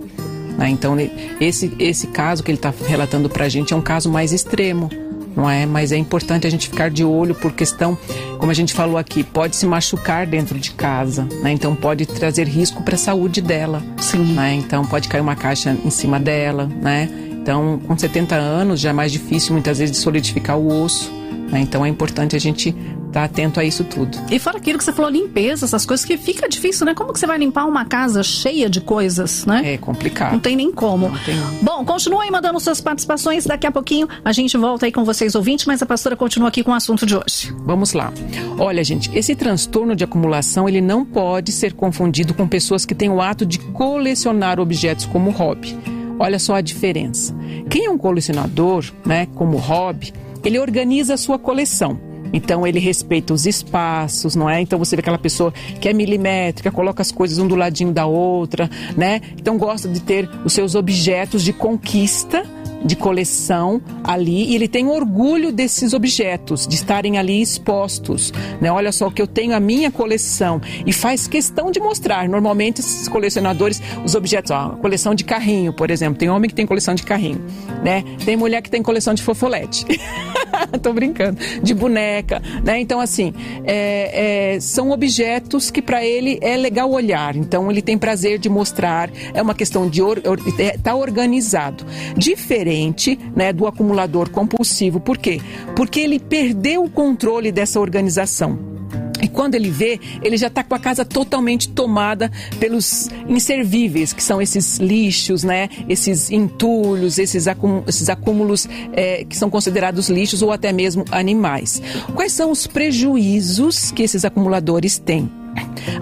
Né? Então, esse, esse caso que ele está relatando para a gente é um caso mais extremo não é? Mas é importante a gente ficar de olho por questão, como a gente falou aqui, pode se machucar dentro de casa, né? Então pode trazer risco para a saúde dela, Sim. né? Então pode cair uma caixa em cima dela, né? Então, com 70 anos já é mais difícil muitas vezes de solidificar o osso, né? Então é importante a gente tá atento a isso tudo. E fora aquilo que você falou, limpeza, essas coisas que fica difícil, né? Como que você vai limpar uma casa cheia de coisas, né? É complicado. Não tem nem como. Tem... Bom, continua aí mandando suas participações. Daqui a pouquinho a gente volta aí com vocês ouvintes, mas a pastora continua aqui com o assunto de hoje. Vamos lá. Olha, gente, esse transtorno de acumulação, ele não pode ser confundido com pessoas que têm o ato de colecionar objetos como hobby. Olha só a diferença. Quem é um colecionador, né, como hobby, ele organiza a sua coleção. Então ele respeita os espaços, não é? Então você vê aquela pessoa que é milimétrica, coloca as coisas um do ladinho da outra, né? Então gosta de ter os seus objetos de conquista de coleção ali e ele tem orgulho desses objetos, de estarem ali expostos. Né? Olha só que eu tenho a minha coleção e faz questão de mostrar. Normalmente esses colecionadores, os objetos, ó, coleção de carrinho, por exemplo. Tem homem que tem coleção de carrinho, né? Tem mulher que tem coleção de fofolete. Tô brincando. De boneca, né? Então, assim, é, é, são objetos que para ele é legal olhar. Então, ele tem prazer de mostrar. É uma questão de... Or, or, é, tá organizado. Diferente diferente né, do acumulador compulsivo. Por quê? Porque ele perdeu o controle dessa organização. E quando ele vê, ele já está com a casa totalmente tomada pelos inservíveis, que são esses lixos, né? Esses entulhos, esses, acúmulos, é, que são considerados lixos ou até mesmo animais. Quais são os prejuízos que esses acumuladores têm?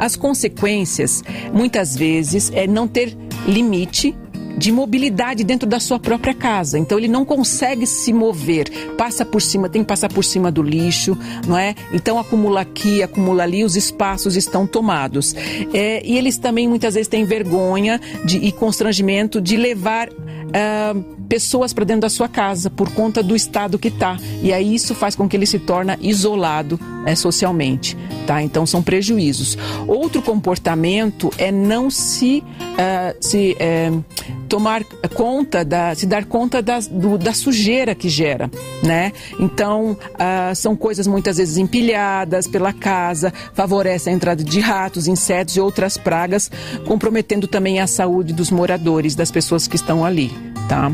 As consequências, muitas vezes, é não ter limite de mobilidade dentro da sua própria casa. Então ele não consegue se mover, passa por cima, tem que passar por cima do lixo, não é? Então acumula aqui, acumula ali, os espaços estão tomados. É, e eles também muitas vezes têm vergonha de, e constrangimento de levar uh, pessoas para dentro da sua casa por conta do estado que está. E aí isso faz com que ele se torne isolado né, socialmente. Tá? Então são prejuízos. Outro comportamento é não se, uh, se uh, tomar conta, da, se dar conta da, do, da sujeira que gera. Né? Então uh, são coisas muitas vezes empilhadas pela casa, favorece a entrada de ratos, insetos e outras pragas, comprometendo também a saúde dos moradores, das pessoas que estão ali. Tá?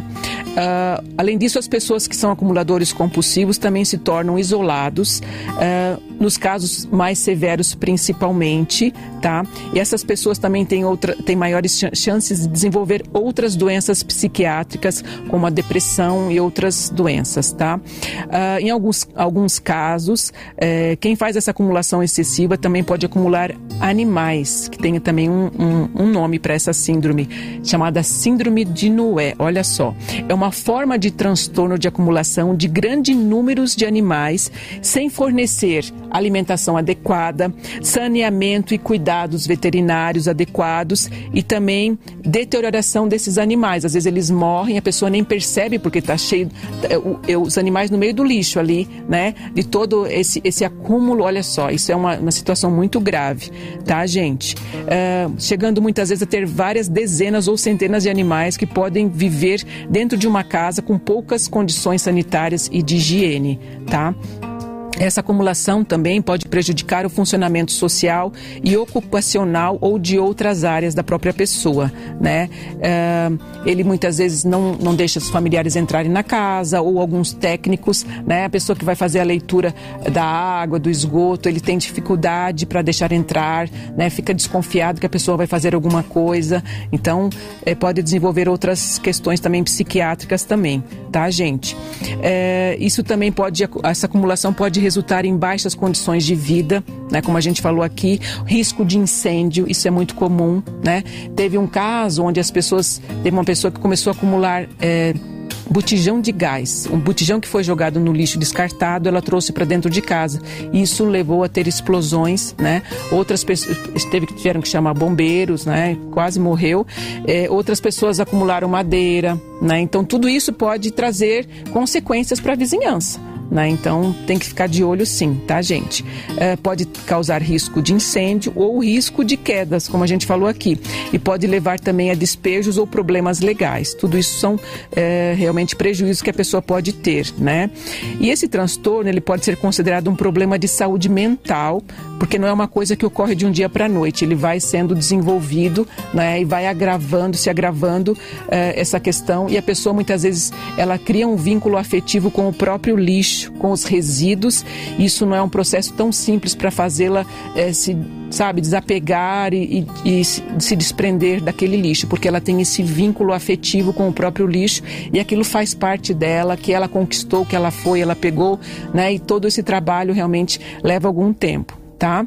Uh, além disso, as pessoas que são acumuladores compulsivos também se tornam isolados, uh, nos casos mais severos principalmente, tá? E essas pessoas também têm, outra, têm maiores chances de desenvolver outras doenças psiquiátricas, como a depressão e outras doenças, tá? Uh, em alguns, alguns casos, eh, quem faz essa acumulação excessiva também pode acumular animais, que tem também um, um, um nome para essa síndrome, chamada Síndrome de Noé. Olha só, é uma forma de transtorno de acumulação de grandes números de animais sem fornecer alimentação adequada, saneamento e cuidados veterinários adequados e também deterioração desses animais. Às vezes eles morrem, a pessoa nem percebe porque está cheio é, os animais no meio do lixo ali, né? De todo esse, esse acúmulo. Olha só, isso é uma, uma situação muito grave, tá, gente? Uh, chegando muitas vezes a ter várias dezenas ou centenas de animais que podem viver dentro de uma casa com poucas condições sanitárias e de higiene, tá? Essa acumulação também pode prejudicar o funcionamento social e ocupacional ou de outras áreas da própria pessoa, né? Uh, ele muitas vezes não, não deixa os familiares entrarem na casa ou alguns técnicos, né? A pessoa que vai fazer a leitura da água, do esgoto, ele tem dificuldade para deixar entrar, né? Fica desconfiado que a pessoa vai fazer alguma coisa, então é, pode desenvolver outras questões também psiquiátricas também, tá, gente? É, isso também pode, essa acumulação pode resultar em baixas condições de vida, né? Como a gente falou aqui, risco de incêndio, isso é muito comum, né? Teve um caso onde as pessoas, teve uma pessoa que começou a acumular é, botijão de gás, um botijão que foi jogado no lixo descartado, ela trouxe para dentro de casa. Isso levou a ter explosões, né? Outras pessoas teve tiveram que chamar bombeiros, né? Quase morreu. É, outras pessoas acumularam madeira, né? Então tudo isso pode trazer consequências para a vizinhança. Né? Então tem que ficar de olho sim, tá, gente? É, pode causar risco de incêndio ou risco de quedas, como a gente falou aqui, e pode levar também a despejos ou problemas legais. Tudo isso são é, realmente prejuízos que a pessoa pode ter, né? E esse transtorno ele pode ser considerado um problema de saúde mental, porque não é uma coisa que ocorre de um dia para a noite. Ele vai sendo desenvolvido, né? E vai agravando, se agravando é, essa questão. E a pessoa muitas vezes ela cria um vínculo afetivo com o próprio lixo lixo, com os resíduos. Isso não é um processo tão simples para fazê-la é, se sabe, desapegar e, e, e, se desprender daquele lixo, porque ela tem esse vínculo afetivo com o próprio lixo e aquilo faz parte dela, que ela conquistou, que ela foi, ela pegou, né? E todo esse trabalho realmente leva algum tempo, tá?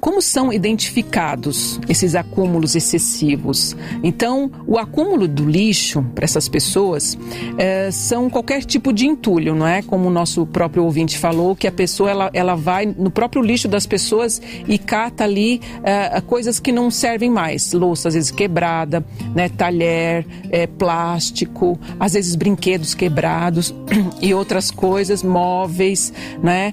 Como são identificados esses acúmulos excessivos? Então, o acúmulo do lixo para essas pessoas é, são qualquer tipo de entulho, não é? Como o nosso próprio ouvinte falou, que a pessoa ela, ela vai no próprio lixo das pessoas e cata ali é, coisas que não servem mais, louça às vezes quebrada, né? talher, é, plástico, às vezes brinquedos quebrados e outras coisas, móveis, né?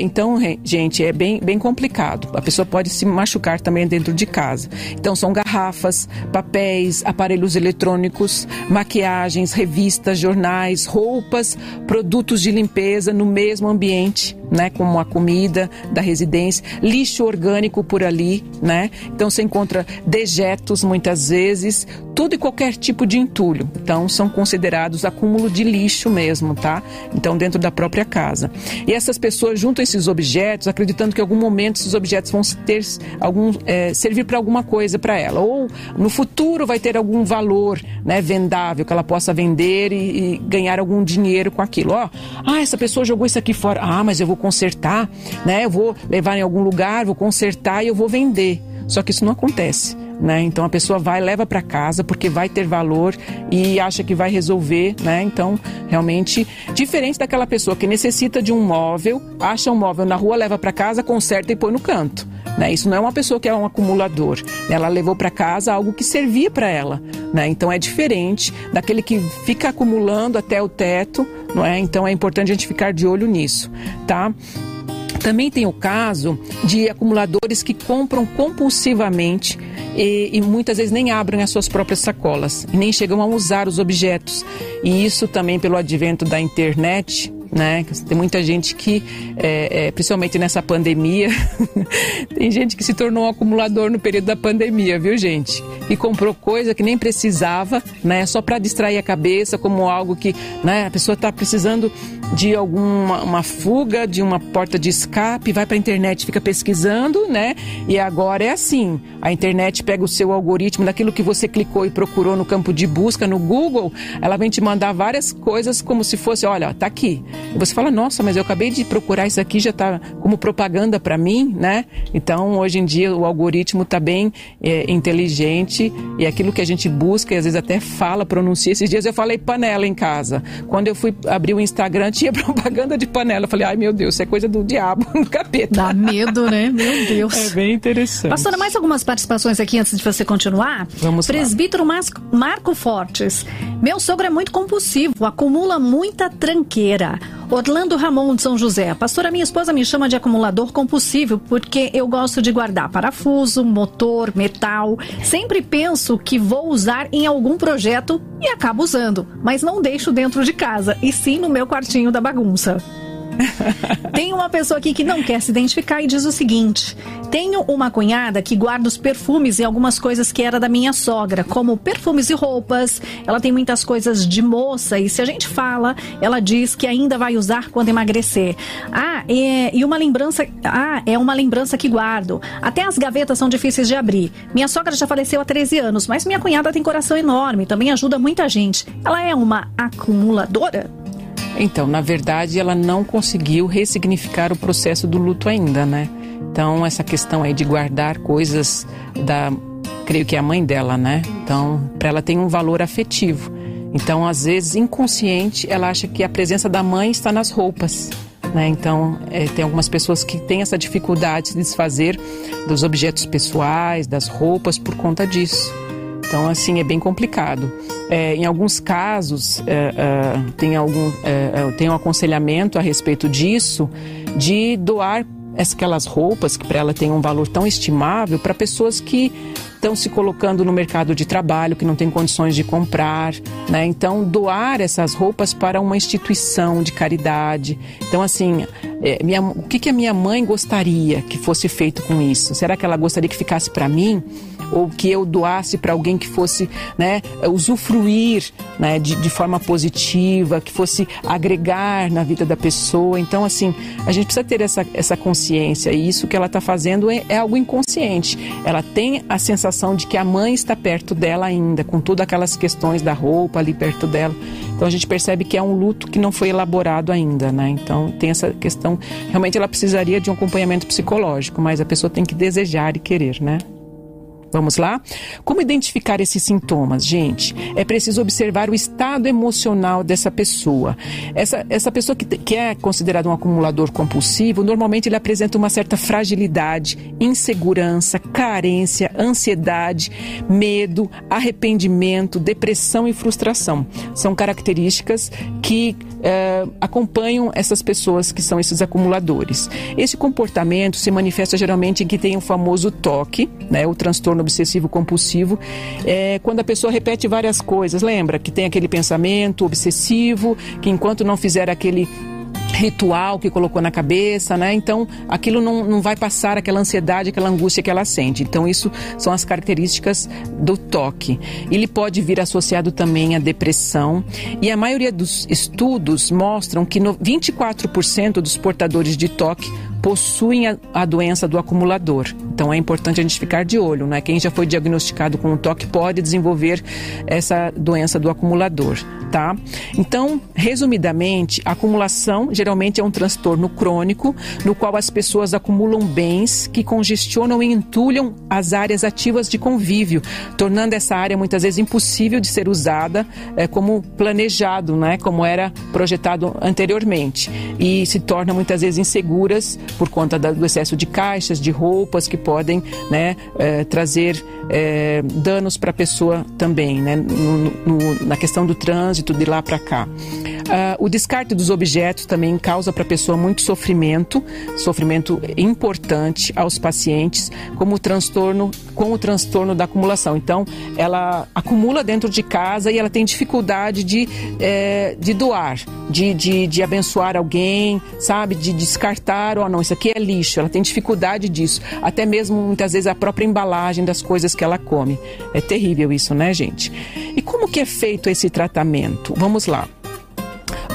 Então, gente, é bem, bem complicado. A pessoa pode se machucar também dentro de casa. Então, são garrafas, papéis, aparelhos eletrônicos, maquiagens, revistas, jornais, roupas, produtos de limpeza no mesmo ambiente né, como a comida da residência, lixo orgânico por ali, né? Então você encontra dejetos muitas vezes, todo e qualquer tipo de entulho. Então são considerados acúmulo de lixo mesmo, tá? Então dentro da própria casa. E essas pessoas juntam esses objetos, acreditando que em algum momento esses objetos vão ter algum é, servir para alguma coisa para ela, ou no futuro vai ter algum valor, né, vendável que ela possa vender e, e ganhar algum dinheiro com aquilo. Ó, ah, essa pessoa jogou isso aqui fora. Ah, mas eu vou consertar, né? Eu vou levar em algum lugar, vou consertar e eu vou vender. Só que isso não acontece. né? Então a pessoa vai leva para casa porque vai ter valor e acha que vai resolver, né? Então realmente diferente daquela pessoa que necessita de um móvel, acha um móvel na rua, leva para casa, conserta e põe no canto. Né? Isso não é uma pessoa que é um acumulador. Ela levou para casa algo que servia para ela. Né? Então é diferente daquele que fica acumulando até o teto, não é? Então é importante a gente ficar de olho nisso, tá? Também tem o caso de acumuladores que compram compulsivamente e, e, muitas vezes nem abrem as suas próprias sacolas nem chegam a usar os objetos. E isso também pelo advento da internet, né? Tem muita gente que, é, é, principalmente nessa pandemia, tem gente que se tornou um acumulador no período da pandemia, viu, gente? E comprou coisa que nem precisava, né? Só para distrair a cabeça, como algo que, né? A pessoa está precisando de alguma uma fuga, de uma porta de escape, vai para a internet, fica pesquisando, né? E agora é assim: a internet pega o seu algoritmo daquilo que você clicou e procurou no campo de busca no Google, ela vem te mandar várias coisas como se fosse, olha, tá aqui. Você fala, nossa, mas eu acabei de procurar isso aqui, já está como propaganda para mim, né? Então, hoje em dia, o algoritmo está bem é, inteligente e aquilo que a gente busca, e às vezes até fala, pronuncia. Esses dias eu falei panela em casa. Quando eu fui abrir o Instagram, tinha propaganda de panela. Eu falei, ai meu Deus, isso é coisa do diabo, do capeta. Dá medo, né? Meu Deus. É bem interessante. Pastora, mais algumas participações aqui antes de você continuar? Vamos Presbítero lá. Marco Fortes. Meu sogro é muito compulsivo, acumula muita tranqueira. Orlando Ramon de São José. Pastora, minha esposa me chama de acumulador compulsivo porque eu gosto de guardar parafuso, motor, metal. Sempre penso que vou usar em algum projeto e acabo usando, mas não deixo dentro de casa, e sim no meu quartinho da bagunça. Tem uma pessoa aqui que não quer se identificar e diz o seguinte: Tenho uma cunhada que guarda os perfumes e algumas coisas que era da minha sogra, como perfumes e roupas. Ela tem muitas coisas de moça e se a gente fala, ela diz que ainda vai usar quando emagrecer. Ah, é, e uma lembrança. Ah, é uma lembrança que guardo. Até as gavetas são difíceis de abrir. Minha sogra já faleceu há 13 anos, mas minha cunhada tem coração enorme, também ajuda muita gente. Ela é uma acumuladora? Então, na verdade, ela não conseguiu ressignificar o processo do luto ainda, né? Então, essa questão aí de guardar coisas da, creio que é a mãe dela, né? Então, para ela tem um valor afetivo. Então, às vezes, inconsciente, ela acha que a presença da mãe está nas roupas. Né? Então, é, tem algumas pessoas que têm essa dificuldade de desfazer dos objetos pessoais, das roupas, por conta disso. Então, assim, é bem complicado. É, em alguns casos, é, é, tem, algum, é, é, tem um aconselhamento a respeito disso, de doar aquelas roupas que para ela tem um valor tão estimável para pessoas que estão se colocando no mercado de trabalho, que não têm condições de comprar, né? Então, doar essas roupas para uma instituição de caridade. Então, assim, é, minha, o que, que a minha mãe gostaria que fosse feito com isso? Será que ela gostaria que ficasse para mim? ou que eu doasse para alguém que fosse né, usufruir né, de, de forma positiva, que fosse agregar na vida da pessoa. Então, assim, a gente precisa ter essa, essa consciência e isso que ela está fazendo é, é algo inconsciente. Ela tem a sensação de que a mãe está perto dela ainda, com todas aquelas questões da roupa ali perto dela. Então a gente percebe que é um luto que não foi elaborado ainda, né? Então tem essa questão. Realmente ela precisaria de um acompanhamento psicológico, mas a pessoa tem que desejar e querer, né? Vamos lá? Como identificar esses sintomas, gente? É preciso observar o estado emocional dessa pessoa. Essa, essa pessoa que, que é considerada um acumulador compulsivo, normalmente ele apresenta uma certa fragilidade, insegurança, carência, ansiedade, medo, arrependimento, depressão e frustração. São características que é, acompanham essas pessoas que são esses acumuladores. Esse comportamento se manifesta geralmente em que tem o famoso toque, né, o transtorno obsessivo compulsivo, é, quando a pessoa repete várias coisas. Lembra que tem aquele pensamento obsessivo, que enquanto não fizer aquele ritual que colocou na cabeça, né? Então, aquilo não, não vai passar aquela ansiedade, aquela angústia que ela sente. Então, isso são as características do toque. Ele pode vir associado também à depressão. E a maioria dos estudos mostram que no, 24% dos portadores de toque possuem a, a doença do acumulador. Então é importante a gente ficar de olho, né? Quem já foi diagnosticado com um toque pode desenvolver essa doença do acumulador, tá? Então, resumidamente, acumulação geralmente é um transtorno crônico no qual as pessoas acumulam bens que congestionam e entulham as áreas ativas de convívio, tornando essa área muitas vezes impossível de ser usada é, como planejado, né? Como era projetado anteriormente e se torna muitas vezes inseguras por conta do excesso de caixas, de roupas que podem né, é, trazer é, danos para a pessoa também, né, no, no, na questão do trânsito de lá para cá. Uh, o descarte dos objetos também causa para a pessoa muito sofrimento, sofrimento importante aos pacientes, como transtorno, com o transtorno da acumulação. Então, ela acumula dentro de casa e ela tem dificuldade de, é, de doar, de, de, de abençoar alguém, sabe? De descartar, ou oh, não, isso aqui é lixo. Ela tem dificuldade disso. Até mesmo, muitas vezes, a própria embalagem das coisas que ela come. É terrível isso, né, gente? E como que é feito esse tratamento? Vamos lá.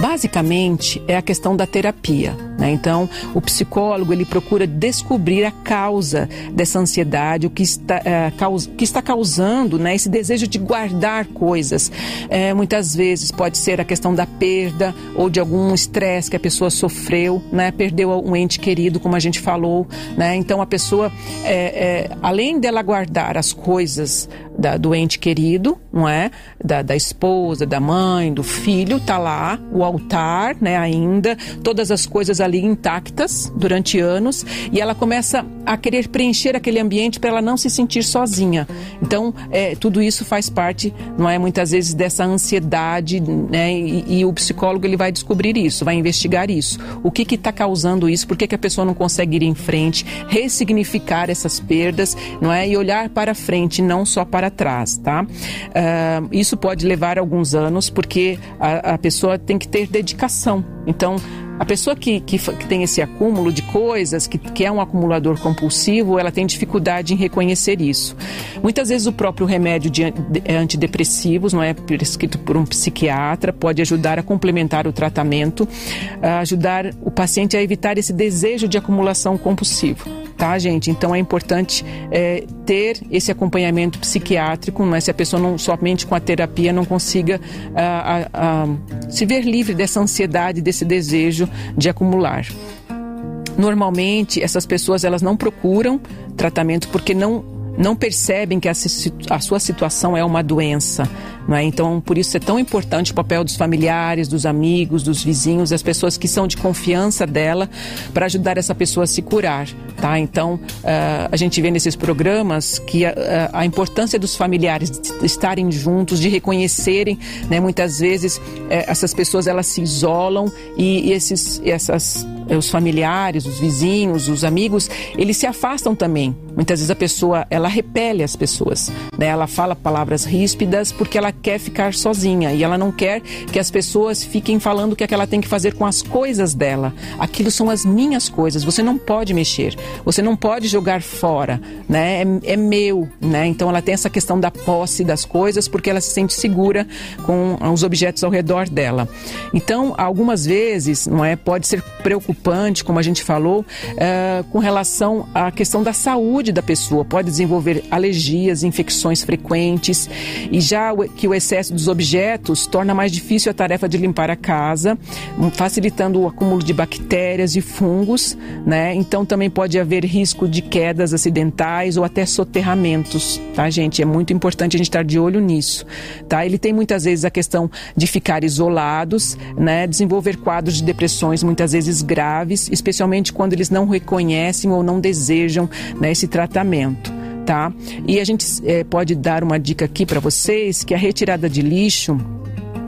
Basicamente é a questão da terapia. Né? Então, o psicólogo ele procura descobrir a causa dessa ansiedade, o que está, caus, que está causando né, esse desejo de guardar coisas. É, muitas vezes pode ser a questão da perda ou de algum estresse que a pessoa sofreu, né? perdeu um ente querido, como a gente falou. Né? Então, a pessoa, é, é além dela guardar as coisas da, do ente querido, não é? Da, da esposa, da mãe, do filho, tá lá o altar, né? Ainda todas as coisas ali intactas durante anos e ela começa a querer preencher aquele ambiente para ela não se sentir sozinha. Então, é, tudo isso faz parte, não é? Muitas vezes dessa ansiedade, né? E, e o psicólogo ele vai descobrir isso, vai investigar isso. O que que está causando isso? Por que, que a pessoa não consegue ir em frente, ressignificar essas perdas, não é? E olhar para frente, não só para trás, tá? Uh, isso pode levar alguns anos, porque a, a pessoa tem que ter dedicação. Então, a pessoa que, que, que, tem esse acúmulo de coisas, que, que é um acumulador compulsivo, ela tem dificuldade em reconhecer isso. Muitas vezes o próprio remédio de, é antidepressivos, não é prescrito por um psiquiatra, pode ajudar a complementar o tratamento, ajudar o paciente a evitar esse desejo de acumulação compulsivo tá, gente? Então é importante é, ter esse acompanhamento psiquiátrico, mas é? se a pessoa não somente com a terapia não consiga ah, se ver livre dessa ansiedade, desse desejo de acumular. Normalmente essas pessoas elas não procuram tratamento porque não não percebem que a, a sua situação é uma doença. É? Então, por isso é tão importante o papel dos familiares, dos amigos, dos vizinhos, das pessoas que são de confiança dela para ajudar essa pessoa a se curar. Tá? Então, uh, a gente vê nesses programas que a, a, importância dos familiares de estarem juntos, de reconhecerem, né? muitas vezes eh, essas pessoas elas se isolam e, e esses, essas eh, os familiares, os vizinhos, os amigos, eles se afastam também. Muitas vezes a pessoa, ela repele as pessoas, né? Ela fala palavras ríspidas porque ela quer ficar sozinha e ela não quer que as pessoas fiquem falando o que, é que ela tem que fazer com as coisas dela. Aquilo são as minhas coisas, você não pode mexer, você não pode jogar fora, né? É, é meu, né? Então ela tem essa questão da posse das coisas porque ela se sente segura com os objetos ao redor dela. Então, algumas vezes, não é, pode ser preocupante, como a gente falou, é, com relação à questão da saúde da pessoa. Pode desenvolver alergias, infecções frequentes e já que o excesso dos objetos torna mais difícil a tarefa de limpar a casa, facilitando o acúmulo de bactérias e fungos, né? Então também pode haver risco de quedas acidentais ou até soterramentos, tá, gente? É muito importante a gente estar de olho nisso, tá? Ele tem muitas vezes a questão de ficar isolados, né? Desenvolver quadros de depressões muitas vezes graves, especialmente quando eles não reconhecem ou não desejam né, esse tratamento tá? E a gente é, pode dar uma dica aqui para vocês que a retirada de lixo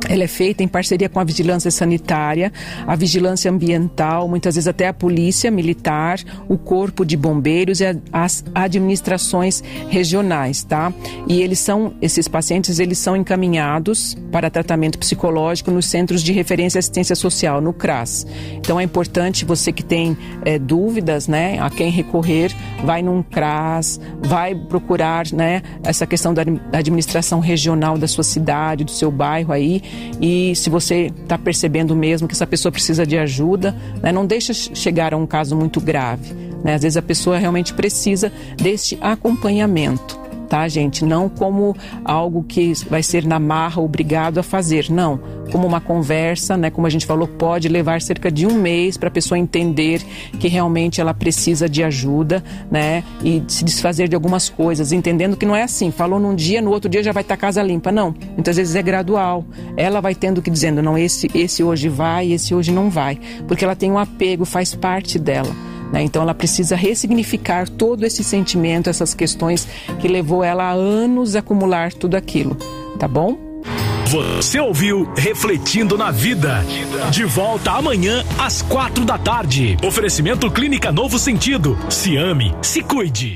ela é feita em parceria com a vigilância sanitária, a vigilância ambiental, muitas vezes até a polícia militar, o corpo de bombeiros e as administrações regionais, tá? E eles são, esses pacientes, eles são encaminhados para tratamento psicológico nos Centros de Referência e Assistência Social, no CRAS. Então é importante você que tem é, dúvidas, né, a quem recorrer, vai num CRAS, vai procurar, né, essa questão da administração regional da sua cidade, do seu bairro aí, e se você está percebendo mesmo que essa pessoa precisa de ajuda, né, não deixa chegar a um caso muito grave. Né? Às vezes a pessoa realmente precisa deste acompanhamento tá, gente? Não como algo que vai ser na marra obrigado a fazer, não. Como uma conversa, né? Como a gente falou, pode levar cerca de um mês para a pessoa entender que realmente ela precisa de ajuda, né? E se desfazer de algumas coisas, entendendo que não é assim. Falou num dia, no outro dia já vai estar tá casa limpa, não. Muitas vezes é gradual. Ela vai tendo que dizendo, não, esse, esse hoje vai, esse hoje não vai, porque ela tem um apego, faz parte dela. Né? Então ela precisa ressignificar todo esse sentimento, essas questões que levou ela a anos a acumular tudo aquilo. Tá bom? Você ouviu Refletindo na Vida. De volta amanhã às quatro da tarde. Oferecimento Clínica Novo Sentido. Se ame, se cuide.